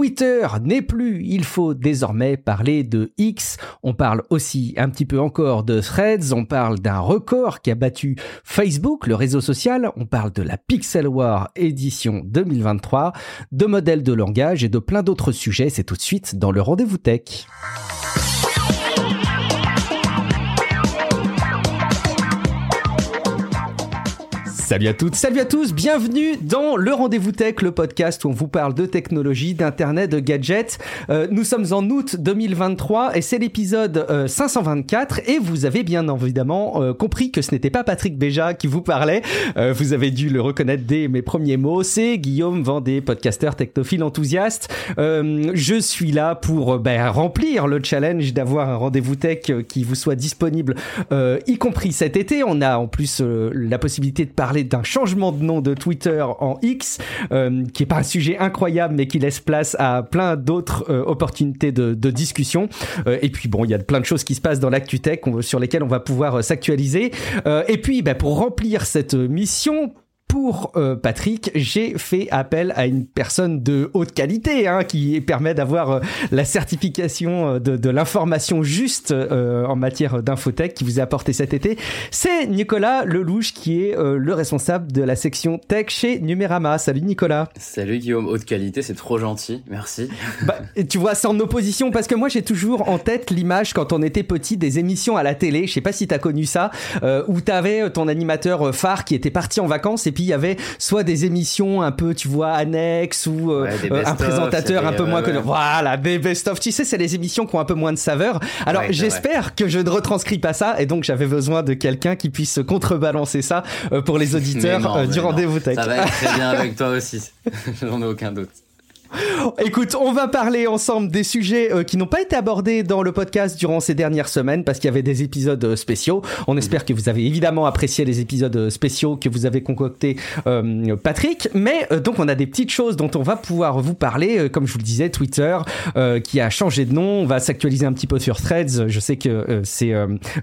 Twitter n'est plus, il faut désormais parler de X. On parle aussi un petit peu encore de Threads, on parle d'un record qui a battu Facebook, le réseau social, on parle de la Pixel War édition 2023, de modèles de langage et de plein d'autres sujets. C'est tout de suite dans le rendez-vous tech. Salut à toutes, salut à tous, bienvenue dans le Rendez-vous Tech, le podcast où on vous parle de technologie, d'internet, de gadgets. Euh, nous sommes en août 2023 et c'est l'épisode 524 euh, et vous avez bien évidemment euh, compris que ce n'était pas Patrick Béja qui vous parlait. vous avez dû le reconnaître dès mes premiers mots. C'est Guillaume Vendée, podcasteur technophile enthousiaste. je suis là pour ben, remplir le challenge d'avoir un Rendez-vous Tech qui vous soit disponible, y compris cet été. On a en plus la possibilité de parler d'un changement de nom de Twitter en X, euh, qui est pas un sujet incroyable, mais qui laisse place à plein d'autres euh, opportunités de, discussion. Euh, et puis bon, il y a plein de choses qui se passent dans l'actu tech sur lesquelles on va pouvoir s'actualiser. et puis, bah, pour remplir cette mission, pour euh, Patrick, j'ai fait appel à une personne de haute qualité hein, qui permet d'avoir euh, la certification euh, de, de l'information juste en matière d'infotech qui vous a apporté cet été. C'est Nicolas Lelouch qui est le responsable de la section tech chez Numérama. Salut Nicolas. Salut Guillaume, haute qualité, c'est trop gentil, merci. Bah, tu vois, c'est en opposition parce que moi j'ai toujours en tête l'image quand on était petit des émissions à la télé, je sais pas si t'as connu ça, où t'avais ton animateur phare qui était parti en vacances et puis il y avait soit des émissions un peu, tu vois, annexes ou euh, euh, un présentateur un peu moins connu. Voilà, des best-of. Tu sais, c'est les émissions qui ont un peu moins de saveur. Alors, j'espère que je ne retranscris pas ça et donc j'avais besoin de quelqu'un qui puisse contrebalancer ça euh, pour les auditeurs du rendez-vous tech. Ça va être très bien avec toi aussi. J'en ai aucun doute. Écoute, on va parler ensemble des sujets euh, qui n'ont pas été abordés dans le podcast durant ces dernières semaines parce qu'il y avait des épisodes euh, spéciaux. On espère que vous avez évidemment apprécié les épisodes euh, spéciaux que vous avez concoctés, Patrick. Mais donc on a des petites choses dont on va pouvoir vous parler. comme je vous le disais, Twitter qui a changé de nom. On va s'actualiser un petit peu sur Threads. Je sais que c'est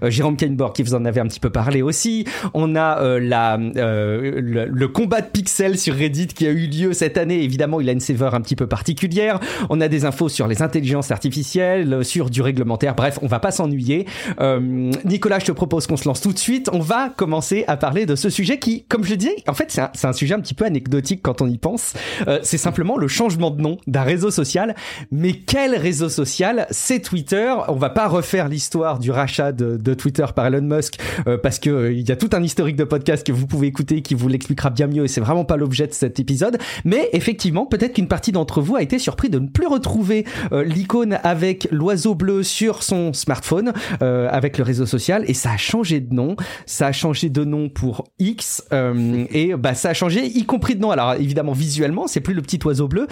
Jérôme Kainborg qui vous en avait un petit peu parlé aussi. On a la, le, le, combat de pixels sur Reddit qui a eu lieu cette année. Évidemment, il a une sévère un petit peu particulière. On a des infos sur les intelligences artificielles, sur du réglementaire. Bref, on va pas s'ennuyer. Euh, Nicolas, je te propose qu'on se lance tout de suite. On va commencer à parler de ce sujet qui, comme je le disais, en fait, c'est un, sujet un petit peu anecdotique quand on y pense. Euh, c'est simplement le changement de nom d'un réseau social. Mais quel réseau social? C'est Twitter. On va pas refaire l'histoire du rachat de, Twitter par Elon Musk euh, parce que il y a tout un historique de podcast que vous pouvez écouter qui vous l'expliquera bien mieux et c'est vraiment pas l'objet de cet épisode. Mais effectivement, peut-être qu'une partie d'entre vous a été surpris de ne plus retrouver euh, l'icône avec l'oiseau bleu sur son smartphone, euh, avec le réseau social, et ça a changé de nom. Ça a changé de nom pour X, euh, et bah ça a changé, y compris de nom. Alors évidemment visuellement, c'est plus le petit oiseau bleu.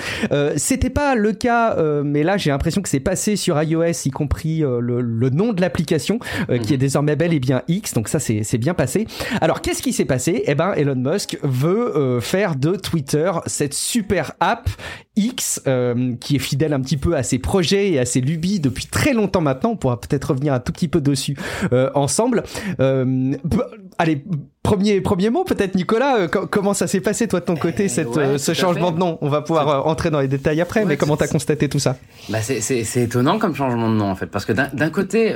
C'était pas le cas, mais là j'ai l'impression que c'est passé sur iOS, y compris le, nom de l'application, qui est désormais bel et bien X. Donc ça c'est bien passé. Alors qu'est-ce qui s'est passé? Eh ben Elon Musk veut faire de Twitter cette super app X, euh, qui est fidèle un petit peu à ses projets et à ses lubies depuis très longtemps maintenant. On pourra peut-être revenir un tout petit peu dessus euh, ensemble. Euh, allez, Premier, premier mot peut-être Nicolas, euh, comment ça s'est passé toi de ton côté eh cette, euh, ce changement de nom? On va pouvoir euh, entrer dans les détails après, mais comment t'as constaté tout ça? Bah c'est étonnant comme changement de nom en fait, parce que d'un côté,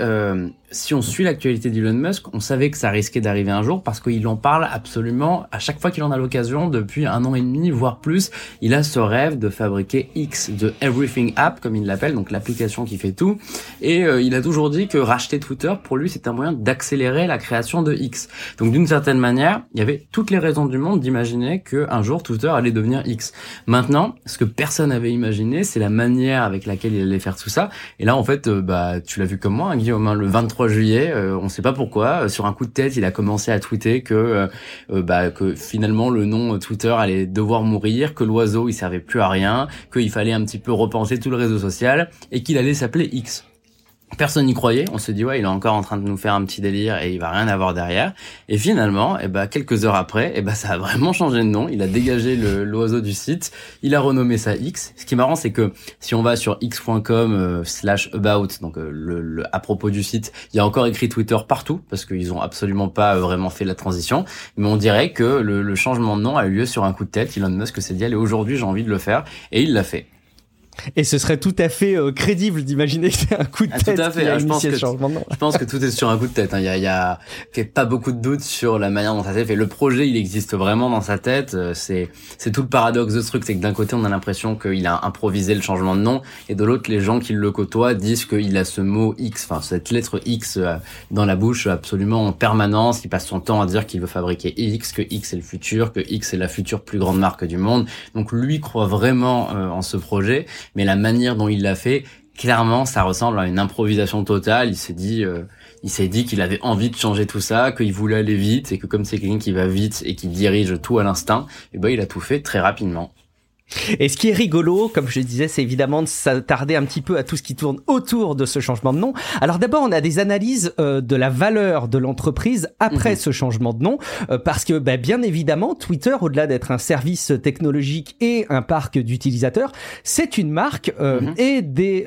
si on suit l'actualité d'Elon Musk, on savait que ça risquait d'arriver un jour parce qu'il en parle absolument à chaque fois qu'il en a l'occasion depuis un an et demi, voire plus. Il a ce rêve de fabriquer X, de Everything App comme il l'appelle, donc l'application qui fait tout. Et il a toujours dit que racheter Twitter pour lui c'est un moyen d'accélérer la création de X. Donc d'une certaine manière, il y avait toutes les raisons du monde d'imaginer qu'un jour Twitter allait devenir X. Maintenant, ce que personne n'avait imaginé, c'est la manière avec laquelle il allait faire tout ça. Et là, en fait, euh, bah, tu l'as vu comme moi, hein, Guillaume, hein, le 23 juillet, euh, on ne sait pas pourquoi, euh, sur un coup de tête, il a commencé à tweeter que, bah, que finalement le nom Twitter allait devoir mourir, que l'oiseau il servait plus à rien, qu'il fallait un petit peu repenser tout le réseau social et qu'il allait s'appeler X. Personne n'y croyait. On se dit ouais, il est encore en train de nous faire un petit délire et il va rien avoir derrière. Et finalement, eh ben quelques heures après, eh ben ça a vraiment changé de nom. Il a dégagé l'oiseau du site. Il a renommé ça X. Ce qui est marrant, c'est que si on va sur x.com euh, slash about, donc euh, le, à propos du site, il y a encore écrit Twitter partout parce qu'ils ont absolument pas euh, vraiment fait la transition. Mais on dirait que le, le changement de nom a eu lieu sur un coup de tête. Elon Musk s'est dit allez aujourd'hui j'ai envie de le faire et il l'a fait. Et ce serait tout à fait euh, crédible d'imaginer que c'est un coup de ah, tête tout à fait. Qui a je, pense que je pense que tout est sur un coup de tête. Hein. Il y a, il y a, pas beaucoup de doutes sur la manière dont ça s'est fait. Le projet, il existe vraiment dans sa tête. Euh, c'est, c'est tout le paradoxe de ce truc, c'est que d'un côté, on a l'impression qu'il a improvisé le changement de nom, et de l'autre, les gens qui le côtoient disent qu'il a ce mot X, enfin cette lettre X euh, dans la bouche absolument en permanence. Il passe son temps à dire qu'il veut fabriquer X, que X est le futur, que X est la future plus grande marque du monde. Donc lui croit vraiment en ce projet mais la manière dont il l'a fait, clairement, ça ressemble à une improvisation totale. Il s'est dit, euh, il s'est dit qu'il avait envie de changer tout ça, qu'il voulait aller vite et que comme c'est quelqu'un qui va vite et qui dirige tout à l'instinct, eh ben il a tout fait très rapidement. Et ce qui est rigolo, comme je disais, c'est évidemment de s'attarder un petit peu à tout ce qui tourne autour de ce changement de nom. Alors d'abord, on a des analyses euh, de la valeur de l'entreprise après mhm. ce changement de nom, euh, parce que bah, bien évidemment, Twitter, au-delà d'être un service technologique et un parc d'utilisateurs, c'est une marque euh, mhm. et des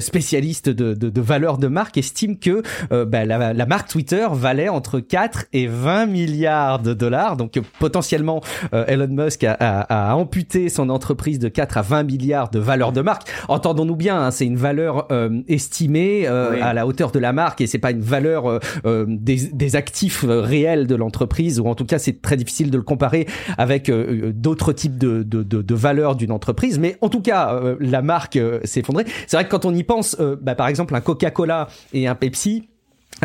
spécialistes de, de, de, valeur de marque estiment que bah, la, la, marque Twitter valait entre 4 et 20 milliards de dollars. Donc potentiellement, Elon Musk a, a, a amputé son entreprise de 4 à 20 milliards de valeur de marque. Entendons-nous bien, hein, c'est une valeur euh, estimée euh, à la hauteur de la marque et c'est pas une valeur euh, des, des, actifs réels de l'entreprise ou en tout cas c'est très difficile de le comparer avec d'autres types de, de, de, de valeurs d'une entreprise. Mais en tout cas, la marque s'est effondrée. C'est vrai que quand on y pense, bah, par exemple un Coca-Cola et un Pepsi,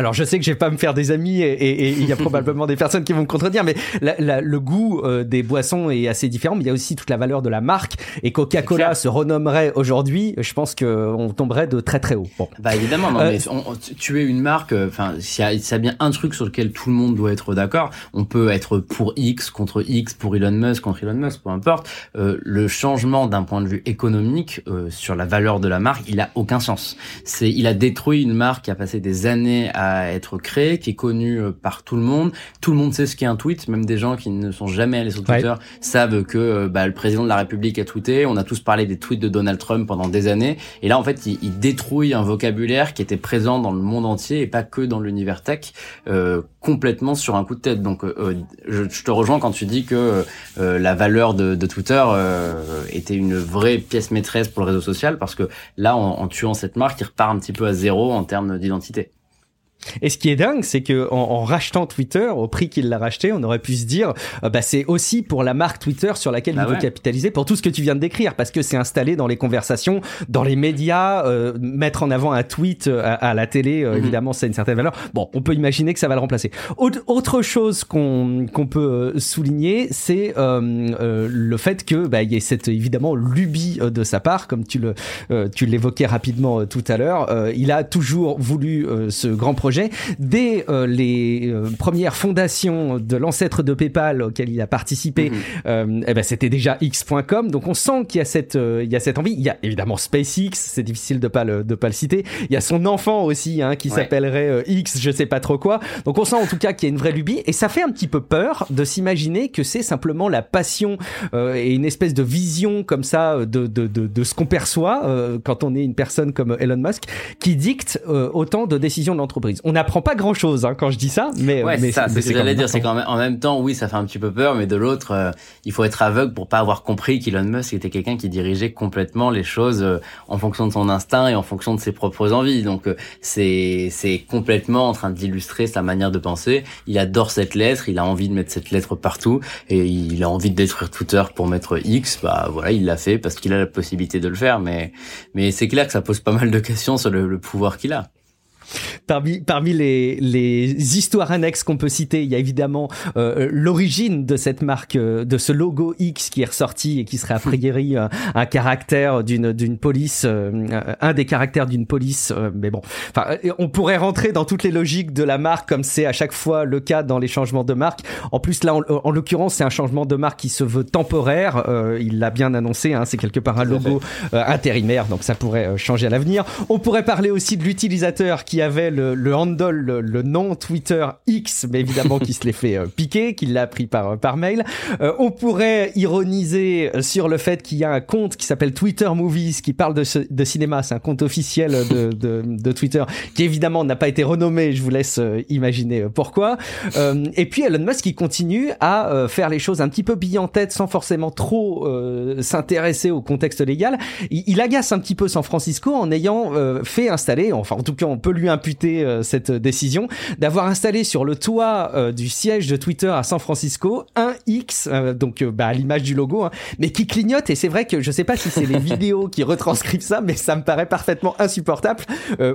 alors je sais que je vais pas me faire des amis et il y a probablement des personnes qui vont me contredire, mais le goût euh, des boissons est assez différent. Mais il y a aussi toute la valeur de la marque. Et Coca-Cola se renommerait aujourd'hui, je pense qu'on tomberait de très très haut. Bon. Bah évidemment, non, euh, mais tu es une marque. Euh, enfin, s'il y, a bien un truc sur lequel tout le monde doit être d'accord, on peut être pour X contre X, pour Elon Musk contre Elon Musk, peu importe. le changement d'un point de vue économique sur la valeur de la marque, il a aucun sens. C'est, il a détruit une marque qui a passé des années à être créé, qui est connu euh, par tout le monde. Tout le monde sait ce qu'est un tweet, même des gens qui ne sont jamais allés sur Twitter savent que euh, bah, le président de la République a tweeté. On a tous parlé des tweets de Donald Trump pendant des années. Et là, en fait, il, il détruit un vocabulaire qui était présent dans le monde entier et pas que dans l'univers tech, euh, complètement sur un coup de tête. Donc, euh, je, je, te rejoins quand tu dis que la valeur de, de Twitter était une vraie pièce maîtresse pour le réseau social, parce que là, en, en tuant cette marque, il repart un petit peu à zéro en termes d'identité. Et ce qui est dingue, c'est que en, en, rachetant Twitter au prix qu'il l'a racheté, on aurait pu se dire, euh, bah c'est aussi pour la marque Twitter sur laquelle il ah veut capitaliser pour tout ce que tu viens de décrire, parce que c'est installé dans les conversations, dans les médias, euh, mettre en avant un tweet euh, à, la télé, mhm. évidemment, c'est une certaine valeur. Bon, on peut imaginer que ça va le remplacer. Autre, chose qu'on qu'on peut souligner, c'est le fait que bah, il y ait cette évidemment lubie de sa part, comme tu le tu l'évoquais rapidement tout à l'heure. il a toujours voulu ce grand projet Dès euh, les euh, premières fondations de l'ancêtre de PayPal auquel il a participé, euh, eh ben c'était déjà X.com. Donc on sent qu'il y a cette il y a cette envie. Il y a évidemment SpaceX, c'est difficile de pas le de pas le citer. Il y a son enfant aussi hein, qui s'appellerait X, je sais pas trop quoi. Donc on sent en tout cas qu'il y a une vraie lubie et ça fait un petit peu peur de s'imaginer que c'est simplement la passion et une espèce de vision comme ça de de de, de ce qu'on perçoit quand on est une personne comme Elon Musk qui dicte autant de décisions de l'entreprise on n'apprend pas grand chose hein, quand je dis ça, mais ouais, mais ça, c'est ce que j'allais dire, c'est qu'en en même temps, oui, ça fait un petit peu peur, mais de l'autre, euh, il faut être aveugle pour pas avoir compris qu'Elon Musk était quelqu'un qui dirigeait complètement les choses euh, en fonction de son instinct et en fonction de ses propres envies. Donc euh, c'est c'est complètement en train d'illustrer sa manière de penser. Il adore cette lettre, il a envie de mettre cette lettre partout et il a envie de détruire Twitter pour mettre X. Bah voilà, il l'a fait parce qu'il a la possibilité de le faire, mais mais c'est clair que ça pose pas mal de questions sur le pouvoir qu'il a. Parmi, parmi les, les histoires annexes qu'on peut citer, il y a évidemment euh, l'origine de cette marque, euh, de ce logo X qui est ressorti et qui serait a priori un, un caractère d'une d'une police, euh, un des caractères d'une police. mais bon, enfin, on pourrait rentrer dans toutes les logiques de la marque comme c'est à chaque fois le cas dans les changements de marque. En plus là, en, l'occurrence, c'est un changement de marque qui se veut temporaire. il l'a bien annoncé, hein, c'est quelque part un logo intérimaire, donc ça pourrait changer à l'avenir. On pourrait parler aussi de l'utilisateur qui qui avait le, le handle, le, nom Twitter X, mais évidemment qui se l'est fait piquer, qui l'a pris par par mail. on pourrait ironiser sur le fait qu'il y a un compte qui s'appelle Twitter Movies qui parle de, de cinéma. C'est un compte officiel de, de, Twitter qui évidemment n'a pas été renommé. Je vous laisse imaginer pourquoi. et puis Elon Musk qui continue à faire les choses un petit peu billes en tête sans forcément trop s'intéresser au contexte légal. Il, agace un petit peu San Francisco en ayant euh, fait installer, enfin en tout cas on peut lui imputer euh, cette décision, d'avoir installé sur le toit euh, du siège de Twitter à San Francisco un X, donc bah, à l'image du logo, hein, mais qui clignote et c'est vrai que je sais pas si c'est les vidéos qui retranscrivent ça, mais ça me paraît parfaitement insupportable.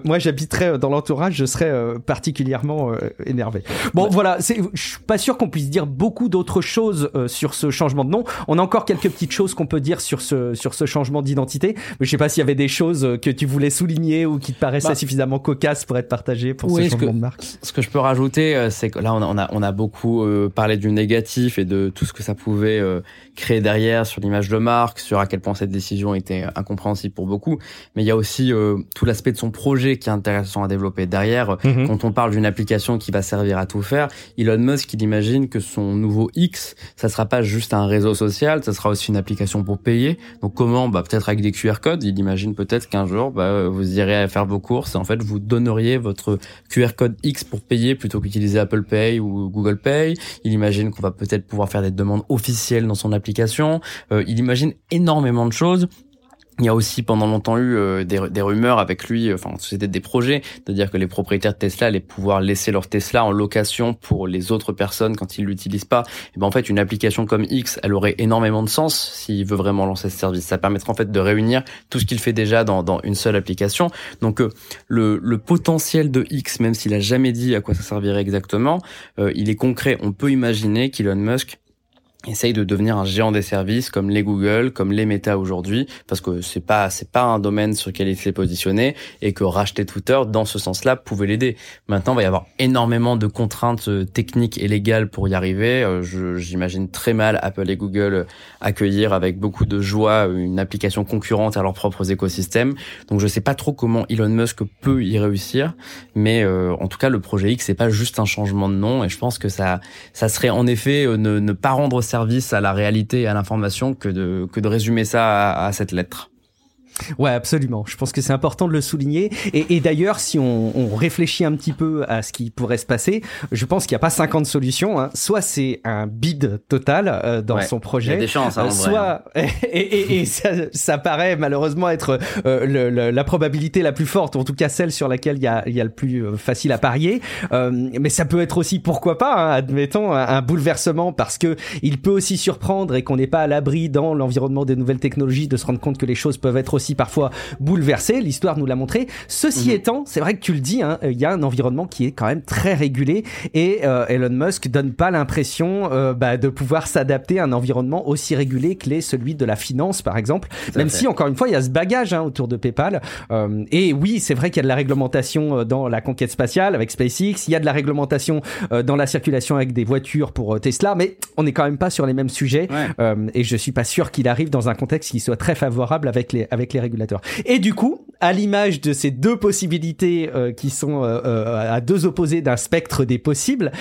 moi j'habiterais dans l'entourage, je serais particulièrement énervé. Bon voilà, je suis pas sûr qu'on puisse dire beaucoup d'autres choses sur ce changement de nom. On a encore quelques petites choses qu'on peut dire sur ce sur ce changement d'identité. Je sais pas s'il y avait des choses que tu voulais souligner ou qui te paraissaient bah. suffisamment cocasses pour être pour ce changement de marque. Ce que je peux rajouter, euh, c'est que là on a on a, beaucoup euh, parlé du négatif et de tout ce que ça pouvait euh, créer derrière sur l'image de marque, sur à quel point cette décision était incompréhensible pour beaucoup. Mais il y a aussi tout l'aspect de son projet qui est intéressant à développer derrière. Mhm. Quand on parle d'une application qui va servir à tout faire, Elon Musk il imagine que son nouveau X, ça sera pas juste un réseau social, ça sera aussi une application pour payer. Donc comment bah, Peut-être avec des QR codes. Il imagine peut-être qu'un jour, bah, vous irez faire vos courses et en fait, vous donneriez votre QR code X pour payer plutôt qu'utiliser Apple Pay ou Google Pay. Il imagine qu'on va peut-être pouvoir faire des demandes officielles dans son application. Euh, il imagine énormément de choses il y a aussi pendant longtemps eu euh, des, des, rumeurs avec lui, enfin c'était des projets, c'est-à-dire que les propriétaires de Tesla allaient pouvoir laisser leur Tesla en location pour les autres personnes quand ils l'utilisent pas. Et ben en fait une application comme X, elle aurait énormément de sens s'il veut vraiment lancer ce service. Ça permettrait en fait de réunir tout ce qu'il fait déjà dans, dans, une seule application. Donc euh, le, le, potentiel de X, même s'il a jamais dit à quoi ça servirait exactement, euh, il est concret. On peut imaginer qu'Elon Musk essaye de devenir un géant des services comme les Google, comme les Meta aujourd'hui, parce que c'est pas c'est pas un domaine sur lequel il s'est positionné et que racheter Twitter dans ce sens-là pouvait l'aider. Maintenant, il va y avoir énormément de contraintes euh, techniques et légales pour y arriver. Euh, j'imagine très mal Apple et Google accueillir avec beaucoup de joie une application concurrente à leurs propres écosystèmes. Donc je sais pas trop comment Elon Musk peut y réussir, mais euh, en tout cas le projet X c'est pas juste un changement de nom et je pense que ça ça serait en effet ne, pas rendre à la réalité et à l'information que de, que de résumer ça à cette lettre. Ouais, absolument. Je pense que c'est important de le souligner. Et, et d'ailleurs, si on, on, réfléchit un petit peu à ce qui pourrait se passer, je pense qu'il n'y a pas 50 solutions. Hein. Soit c'est un bid total euh, dans son projet. Il y a des chances, hein, Soit, et, et, et ça, ça, paraît malheureusement être euh, le, la probabilité la plus forte, en tout cas celle sur laquelle il y a, y a le plus euh, facile à parier. mais ça peut être aussi, pourquoi pas, hein, admettons, un, un, bouleversement parce que il peut aussi surprendre et qu'on n'est pas à l'abri dans l'environnement des nouvelles technologies de se rendre compte que les choses peuvent être aussi parfois bouleversé. L'histoire nous l'a montré. Ceci mhm. étant, c'est vrai que tu le dis, hein, il y a un environnement qui est quand même très régulé et euh, Elon Musk donne pas l'impression euh, bah, de pouvoir s'adapter à un environnement aussi régulé que l'est celui de la finance, par exemple. Même si encore une fois, il y a ce bagage hein, autour de PayPal. Euh, et oui, c'est vrai qu'il y a de la réglementation dans la conquête spatiale avec SpaceX. Il y a de la réglementation dans la circulation avec des voitures pour Tesla, mais on n'est quand même pas sur les mêmes sujets. et je suis pas sûr qu'il arrive dans un contexte qui soit très favorable avec les avec les. Et du coup, à l'image de ces deux possibilités euh, qui sont euh, euh, à deux opposés d'un spectre des possibles,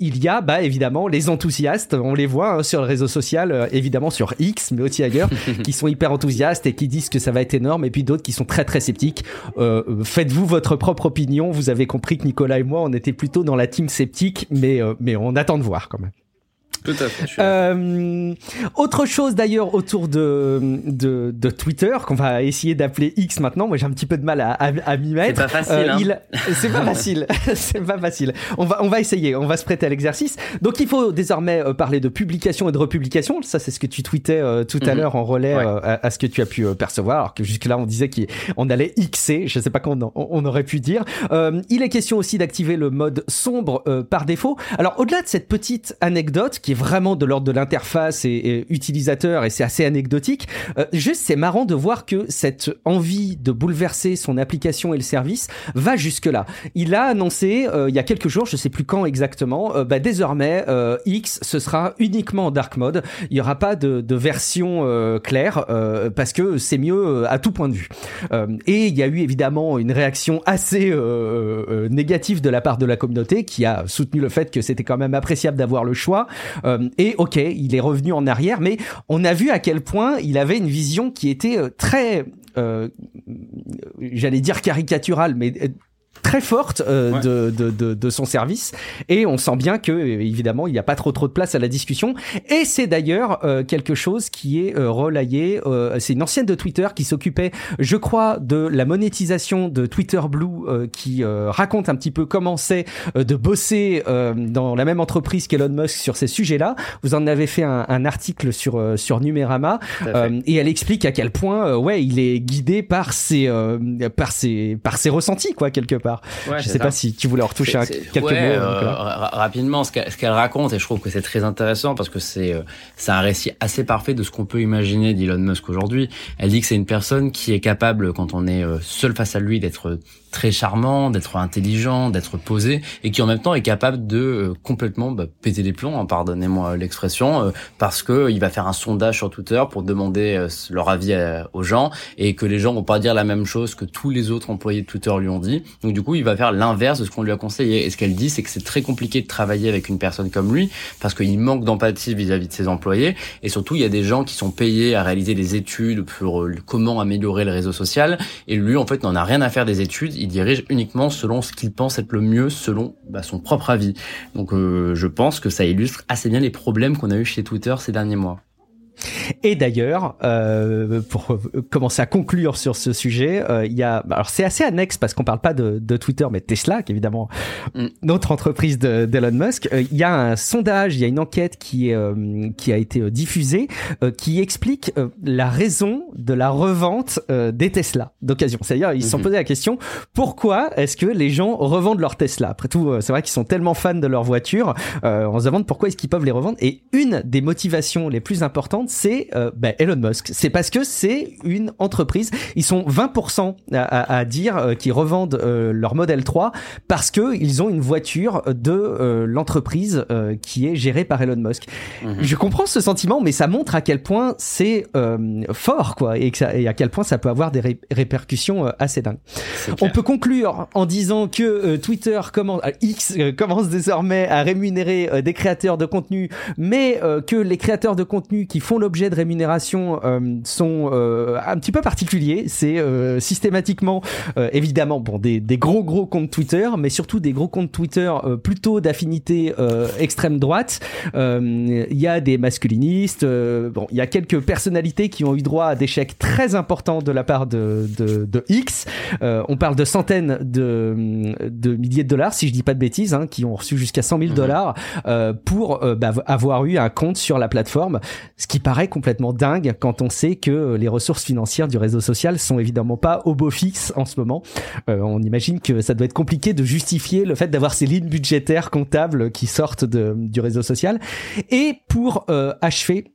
il y a bah évidemment les enthousiastes, on les voit hein, sur le réseau social, évidemment sur X, mais aussi ailleurs, qui sont hyper enthousiastes et qui disent que ça va être énorme, et puis d'autres qui sont très très sceptiques. Faites-vous votre propre opinion. Vous avez compris que Nicolas et moi, on était plutôt dans la team sceptique, mais mais on attend de voir quand même. Tout à fait. Euh, autre chose d'ailleurs autour de, de, de Twitter qu'on va essayer d'appeler X maintenant. Moi j'ai un petit peu de mal à, à, m'y mettre. C'est pas facile. Euh, hein. C'est pas facile. c'est pas facile. On va on va essayer. On va se prêter à l'exercice. Donc il faut désormais euh, parler de publication et de republication. Ça c'est ce que tu tweetais euh, tout à mhm. l'heure en relais à, ce que tu as pu percevoir. Alors que jusque là on disait qu'on allait Xer. Je sais pas comment on, on aurait pu dire. il est question aussi d'activer le mode sombre par défaut. Alors au-delà de cette petite anecdote qui est vraiment de l'ordre de l'interface et, utilisateur et c'est assez anecdotique. juste, c'est marrant de voir que cette envie de bouleverser son application et le service va jusque là. Il a annoncé il y a quelques jours, je sais plus quand exactement, bah, désormais X ce sera uniquement en dark mode. Il y aura pas de, de version claire parce que c'est mieux à tout point de vue. et il y a eu évidemment une réaction assez euh, négative de la part de la communauté qui a soutenu le fait que c'était quand même appréciable d'avoir le choix. Euh, et ok, il est revenu en arrière, mais on a vu à quel point il avait une vision qui était euh, très, j'allais dire caricaturale, mais très forte euh, de, de, de, de, son service. Et on sent bien que évidemment il n'y a pas trop trop de place à la discussion. Et c'est d'ailleurs euh, quelque chose qui est euh, relayé c'est une ancienne de Twitter qui s'occupait je crois de la monétisation de Twitter Blue qui raconte un petit peu comment c'est de bosser dans la même entreprise qu'Elon Musk sur ces sujets-là. Vous en avez fait un, un article sur sur Numérama et elle explique à quel point ouais il est guidé par ses par ses par ses ressentis quoi quelque part je je sais pas si tu voulais en retoucher quelques mots. Euh, rapidement, ce qu'elle raconte, et je trouve que c'est très intéressant parce que c'est euh, c'est un récit assez parfait de ce qu'on peut imaginer d'Elon Musk aujourd'hui. Elle dit que c'est une personne qui est capable, quand on est euh, seul face à lui, d'être très charmant, d'être intelligent, d'être posé, et qui en même temps est capable de complètement bah, péter les plombs, hein, pardonnez-moi l'expression, parce que il va faire un sondage sur Twitter pour demander leur avis aux gens, et que les gens vont pas dire la même chose que tous les autres employés de Twitter lui ont dit. Donc du coup, il va faire l'inverse de ce qu'on lui a conseillé. Et ce qu'elle dit, c'est que c'est très compliqué de travailler avec une personne comme lui parce qu'il manque d'empathie vis-à-vis de ses employés. Et surtout, il y a des gens qui sont payés à réaliser des études pour euh, comment améliorer le réseau social. Et lui, en fait, n'en a rien à faire des études. Il dirige uniquement selon ce qu'il pense être le mieux, selon bah, son propre avis. Donc, euh, je pense que ça illustre assez bien les problèmes qu'on a eu chez Twitter ces derniers mois. Et d'ailleurs, euh, pour commencer à conclure sur ce sujet, euh, il y a, alors c'est assez annexe parce qu'on parle pas de, de, Twitter, mais Tesla, qui est évidemment mm. notre entreprise d'Elon Musk. Euh, il y a un sondage, il y a une enquête qui est euh, qui a été diffusée, qui explique la raison de la revente des Tesla d'occasion. C'est-à-dire, ils se sont mm-hmm. posé la question pourquoi est-ce que les gens revendent leur Tesla? Après tout, c'est vrai qu'ils sont tellement fans de leur voiture, on se demande pourquoi est-ce qu'ils peuvent les revendre. Et une des motivations les plus importantes c'est euh, ben, Elon Musk. C'est parce que c'est une entreprise. Ils sont 20% à, à, dire euh, qu'ils revendent euh, leur modèle 3 parce que ils ont une voiture de l'entreprise qui est gérée par Elon Musk. Mhm. Je comprends ce sentiment, mais ça montre à quel point c'est fort, quoi, et, et, à quel point ça peut avoir des répercussions assez dingues. On peut conclure en disant que Twitter commence, X commence désormais à rémunérer des créateurs de contenu, mais que les créateurs de contenu qui font l'objet de rémunération euh, sont euh, un petit peu particuliers. C'est euh, systématiquement, évidemment, bon, des, des, gros gros comptes Twitter, mais surtout des gros comptes Twitter plutôt d'affinité extrême droite. Il y a des masculinistes. bon, il y a quelques personnalités qui ont eu droit à des chèques très importants de la part de, de, de X. on parle de centaines de, de milliers de dollars, si je dis pas de bêtises, hein, qui ont reçu jusqu'à 100 000 mhm. dollars pour bah, avoir eu un compte sur la plateforme, ce qui paraît complètement dingue quand on sait que les ressources financières du réseau social sont évidemment pas au beau fixe en ce moment. Euh, on imagine que ça doit être compliqué de justifier le fait d'avoir ces lignes budgétaires comptables qui sortent de, du réseau social. Et pour euh, achever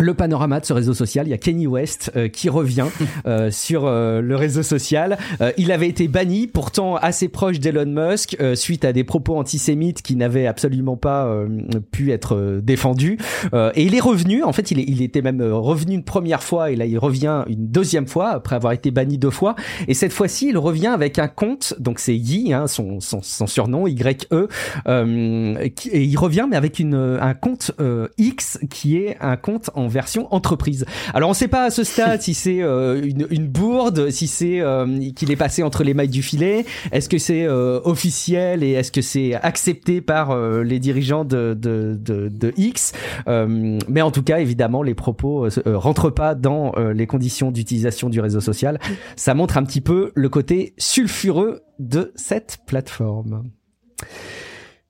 le panorama de ce réseau social, il y a Kenny West euh, qui revient euh, sur euh, le réseau social. il avait été banni, pourtant assez proche d'Elon Musk, suite à des propos antisémites qui n'avaient absolument pas pu être défendus. et il est revenu, en fait il, il, était même revenu une première fois et là il revient une deuxième fois après avoir été banni deux fois. Et cette fois-ci il revient avec un compte, donc c'est Yi, hein, son, son, son, surnom, Y-E, et il revient mais avec une, un compte X qui est un compte en version entreprise. Alors on sait pas à ce stade si c'est euh, une, une, bourde, si c'est euh, qu'il est passé entre les mailles du filet. Est-ce que c'est euh, officiel et est-ce que c'est accepté par les dirigeants de, de, de, de X? Mais en tout cas, évidemment, les propos rentrent pas dans les conditions d'utilisation du réseau social. Ça montre un petit peu le côté sulfureux de cette plateforme.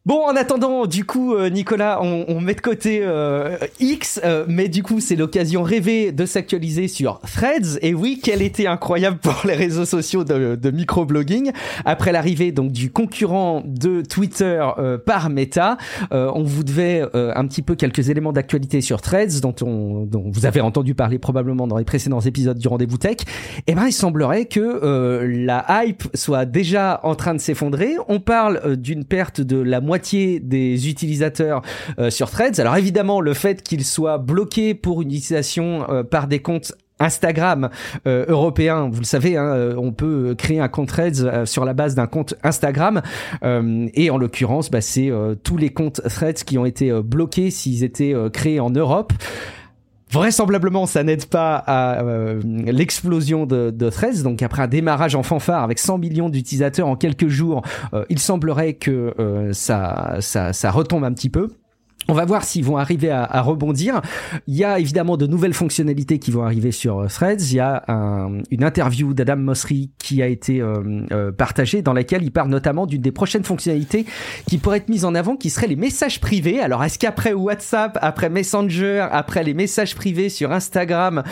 Bon, en attendant, du coup, euh, Nicolas, on, on, met de côté euh, X, euh, mais du coup, c'est l'occasion rêvée de s'actualiser sur Threads. Et oui, quel été incroyable pour les réseaux sociaux de, de microblogging. Après l'arrivée donc du concurrent de Twitter par Meta, on vous devait un petit peu quelques éléments d'actualité sur Threads, dont, on, dont vous avez entendu parler probablement dans les précédents épisodes du Rendez-vous Tech. Et eh ben, il semblerait que la hype soit déjà en train de s'effondrer. On parle d'une perte de la moitié moitié des utilisateurs euh, sur Threads. Alors évidemment, le fait qu'ils soient bloqués pour une utilisation euh, par des comptes Instagram euh, européen, vous le savez, hein, on peut créer un compte Threads sur la base d'un compte Instagram, et en l'occurrence, bah, c'est tous les comptes Threads qui ont été bloqués s'ils étaient créés en Europe. Vraisemblablement, ça n'aide pas à euh, l'explosion de, de Threads. Donc après un démarrage en fanfare avec 100 millions d'utilisateurs en quelques jours, euh, il semblerait que euh, ça, ça retombe un petit peu. On va voir s'ils vont arriver à, rebondir. Il y a évidemment de nouvelles fonctionnalités qui vont arriver sur euh, Threads. Il y a un, une interview d'Adam Mosseri qui a été euh, euh, partagée dans laquelle il parle notamment d'une des prochaines fonctionnalités qui pourrait être mise en avant, qui seraient les messages privés. Alors est-ce qu'après WhatsApp, après Messenger, après les messages privés sur Instagram,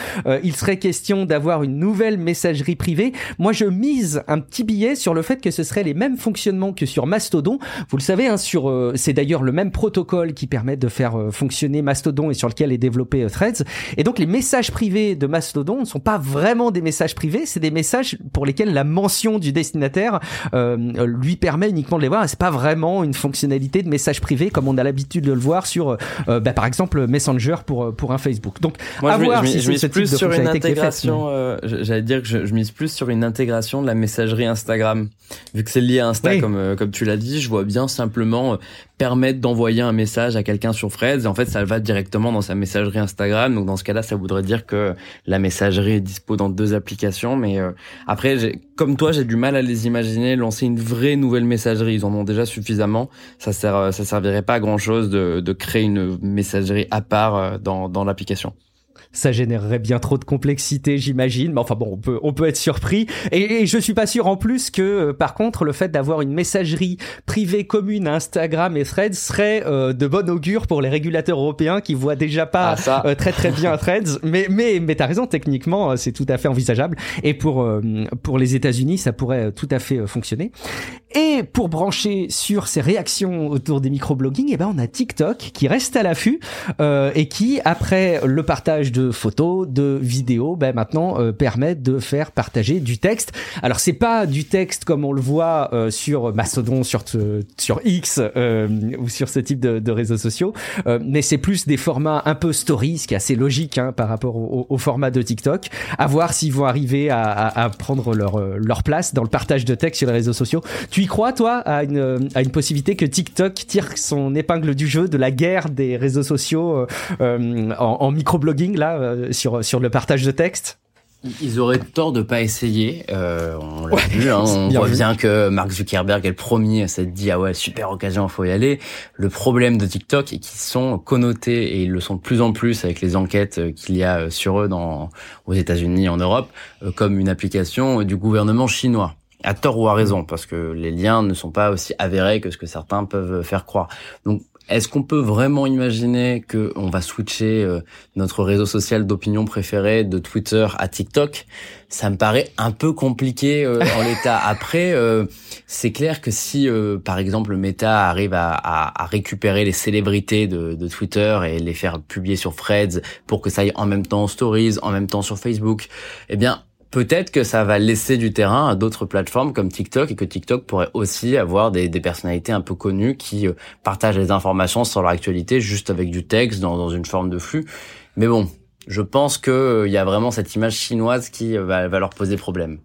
il serait question d'avoir une nouvelle messagerie privée? Moi, je mise un petit billet sur le fait que ce serait les mêmes fonctionnements que sur Mastodon. Vous le savez, hein, c'est d'ailleurs le même protocole qui permet de faire euh, fonctionner Mastodon et sur lequel est développé euh, Threads. Et donc les messages privés de Mastodon ne sont pas vraiment des messages privés, c'est des messages pour lesquels la mention du destinataire euh, lui permet uniquement de les voir. C'est pas vraiment une fonctionnalité de message privé comme on a l'habitude de le voir sur, euh, bah, par exemple, Messenger pour pour un Facebook. Donc Moi, à je, voir je, si je mise plus sur une intégration. J'allais dire que je, mise plus sur une intégration de la messagerie Instagram, vu que c'est lié à Insta comme comme tu l'as dit. Je vois bien simplement permettre d'envoyer un message à quelqu'un sur Threads. Et en fait, ça va directement dans sa messagerie Instagram. Donc dans ce cas-là, ça voudrait dire que la messagerie est dispo dans deux applications. Mais euh, après, comme toi, j'ai du mal à les imaginer lancer une vraie nouvelle messagerie. Ils en ont déjà suffisamment. Ça sert, ça servirait pas à grand chose de, de créer une messagerie à part euh, dans, dans l'application ça générerait bien trop de complexité, j'imagine. Mais enfin bon, on peut, on peut être surpris. Et, je suis pas sûr en plus que, euh, par contre, le fait d'avoir une messagerie privée commune à Instagram et Threads serait euh, de bon augure pour les régulateurs européens qui voient déjà pas ah, euh, très très bien Threads. Mais mais mais t'as raison, techniquement, c'est tout à fait envisageable. Et pour pour les États-Unis, ça pourrait tout à fait fonctionner. Et pour brancher sur ces réactions autour des microblogging, eh ben on a TikTok qui reste à l'affût et qui, après le partage de photos, de vidéos, ben maintenant euh, permettent de faire partager du texte. Alors c'est pas du texte comme on le voit euh, sur Mastodon, sur sur X euh, ou sur ce type de, de réseaux sociaux, euh, mais c'est plus des formats un peu story, ce qui est assez logique hein, par rapport au, au, format de TikTok. À voir s'ils vont arriver à, à, à, prendre leur leur place dans le partage de texte sur les réseaux sociaux. Y crois toi à une à une possibilité que TikTok tire son épingle du jeu de la guerre des réseaux sociaux en, en microblogging là euh, sur sur le partage de texte ils auraient tort de pas essayer. Euh, on l'a vu, hein, on voit bien que Mark Zuckerberg est le premier à s'être dit ah ouais super occasion, faut y aller. Le problème de TikTok est qu'ils sont connotés et ils le sont de plus en plus avec les enquêtes euh, qu'il y a sur eux dans aux États-Unis, en Europe, comme une application du gouvernement chinois à tort ou à raison, parce que les liens ne sont pas aussi avérés que ce que certains peuvent faire croire. Donc est-ce qu'on peut vraiment imaginer que on va switcher euh, notre réseau social d'opinion préféré de Twitter à TikTok? Ça me paraît un peu compliqué euh, en l'état. Après, euh, c'est clair que si, par exemple, Meta arrive à, à, à récupérer les célébrités de, de, Twitter et les faire publier sur Threads pour que ça aille en même temps en Stories, en même temps sur Facebook, eh bien peut-être que ça va laisser du terrain à d'autres plateformes comme TikTok et que TikTok pourrait aussi avoir des, personnalités un peu connues qui euh, partagent des informations sur leur actualité juste avec du texte dans, une forme de flux. Mais bon, je pense qu'il euh, y a vraiment cette image chinoise qui euh, va leur poser problème.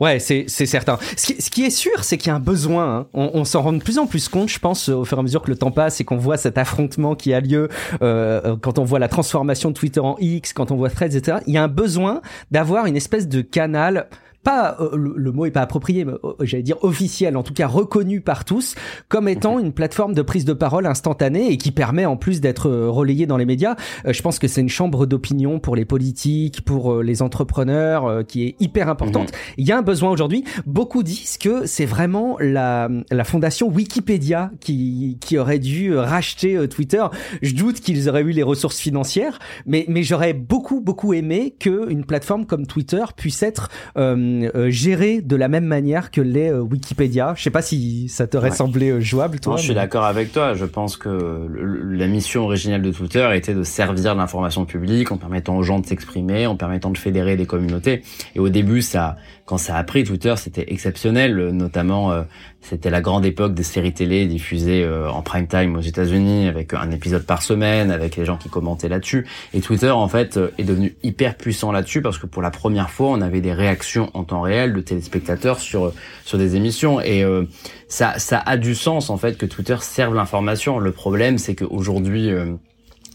Ouais, c'est certain. Ce qui, ce qui, est sûr, c'est qu'il y a un besoin. Hein. On, on s'en rend de plus en plus compte, je pense, au fur et à mesure que le temps passe et qu'on voit cet affrontement qui a lieu euh, quand on voit la transformation de Twitter en X, quand on voit Threads, etc. Il y a un besoin d'avoir une espèce de canal pas euh, le, mot est pas approprié, mais euh, j'allais dire officiel, en tout cas reconnu par tous comme étant une plateforme de prise de parole instantanée et qui permet en plus d'être relayé dans les médias. je pense que c'est une chambre d'opinion pour les politiques, pour les entrepreneurs, qui est hyper importante. Mhm. Il y a un besoin aujourd'hui. Beaucoup disent que c'est vraiment la, la fondation Wikipédia qui, qui aurait dû racheter Twitter. Je doute qu'ils auraient eu les ressources financières, mais, mais j'aurais beaucoup, beaucoup aimé que une plateforme comme Twitter puisse être euh, euh, gérée de la même manière que les euh, Wikipédia. Je sais pas si ça t'aurait semblé jouable, toi. je suis d'accord avec toi. Je pense que la mission originale de Twitter était de servir l'information publique en permettant aux gens de s'exprimer, en permettant de fédérer des communautés. Et au début, ça, quand ça a pris Twitter, c'était exceptionnel. Notamment, c'était la grande époque des séries télé diffusées en prime time aux États-Unis avec un épisode par semaine, avec les gens qui commentaient là-dessus. Et Twitter, en fait, est devenu hyper puissant là-dessus parce que pour la première fois, on avait des réactions en temps réel de téléspectateurs sur sur des émissions et euh, ça ça a du sens en fait que Twitter serve l'information. Le problème, c'est qu'aujourd'hui euh,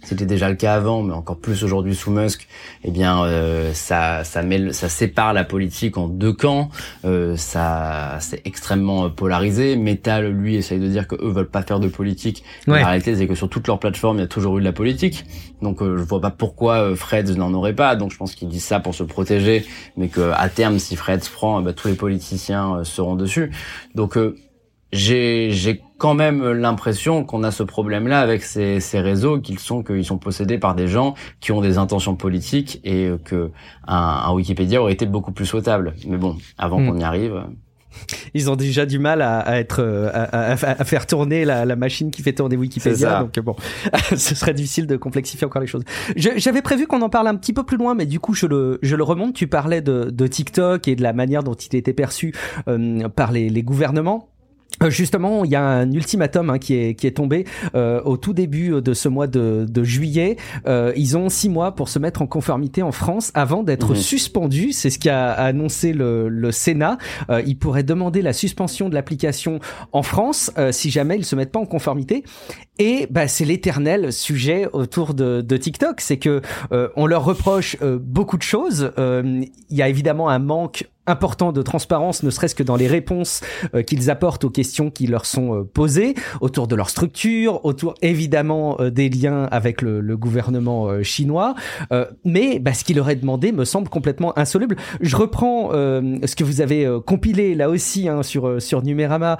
c'était déjà le cas avant, mais encore plus aujourd'hui sous Musk, eh bien, euh, ça, ça, mêle, ça sépare la politique en deux camps. Euh, ça, c'est extrêmement polarisé. Metal, lui, essaye de dire que eux veulent pas faire de politique. La réalité, c'est que sur toutes leurs plateformes, il y a toujours eu de la politique. Donc, euh, je vois pas pourquoi Fred n'en aurait pas. Donc, je pense qu'ils disent ça pour se protéger, mais que à terme, si Fred se prend, eh ben, tous les politiciens seront dessus. Donc j'ai quand même l'impression qu'on a ce problème-là avec ces, ces réseaux, qu'ils sont qu'ils sont possédés par des gens qui ont des intentions politiques et que un, un Wikipédia aurait été beaucoup plus souhaitable. Mais bon, avant hmm. qu'on y arrive. Ils ont déjà du mal à, à être à, à, faire tourner la, la, machine qui fait tourner Wikipédia. Donc bon, ce serait difficile de complexifier encore les choses. J'avais prévu qu'on en parle un petit peu plus loin, mais du coup je le je le remonte. Tu parlais de, de TikTok et de la manière dont il était perçu euh, par les, les gouvernements. Euh, justement, il y a un ultimatum hein, qui est qui est tombé euh, au tout début de ce mois de, de juillet. Euh, ils ont six mois pour se mettre en conformité en France avant d'être mhm. suspendus. C'est ce qu'a annoncé le, le Sénat. Euh, ils pourraient demander la suspension de l'application en France euh, si jamais ils se mettent pas en conformité. Et bah, c'est l'éternel sujet autour de, de TikTok, c'est que on leur reproche beaucoup de choses. Il y a évidemment un manque important de transparence, ne serait-ce que dans les réponses euh, qu'ils apportent aux questions qui leur sont euh, posées, autour de leur structure, autour évidemment euh, des liens avec le, le gouvernement chinois, mais bah, ce qu'il leur demandé me semble complètement insoluble. Je reprends ce que vous avez compilé là aussi hein, sur sur Numérama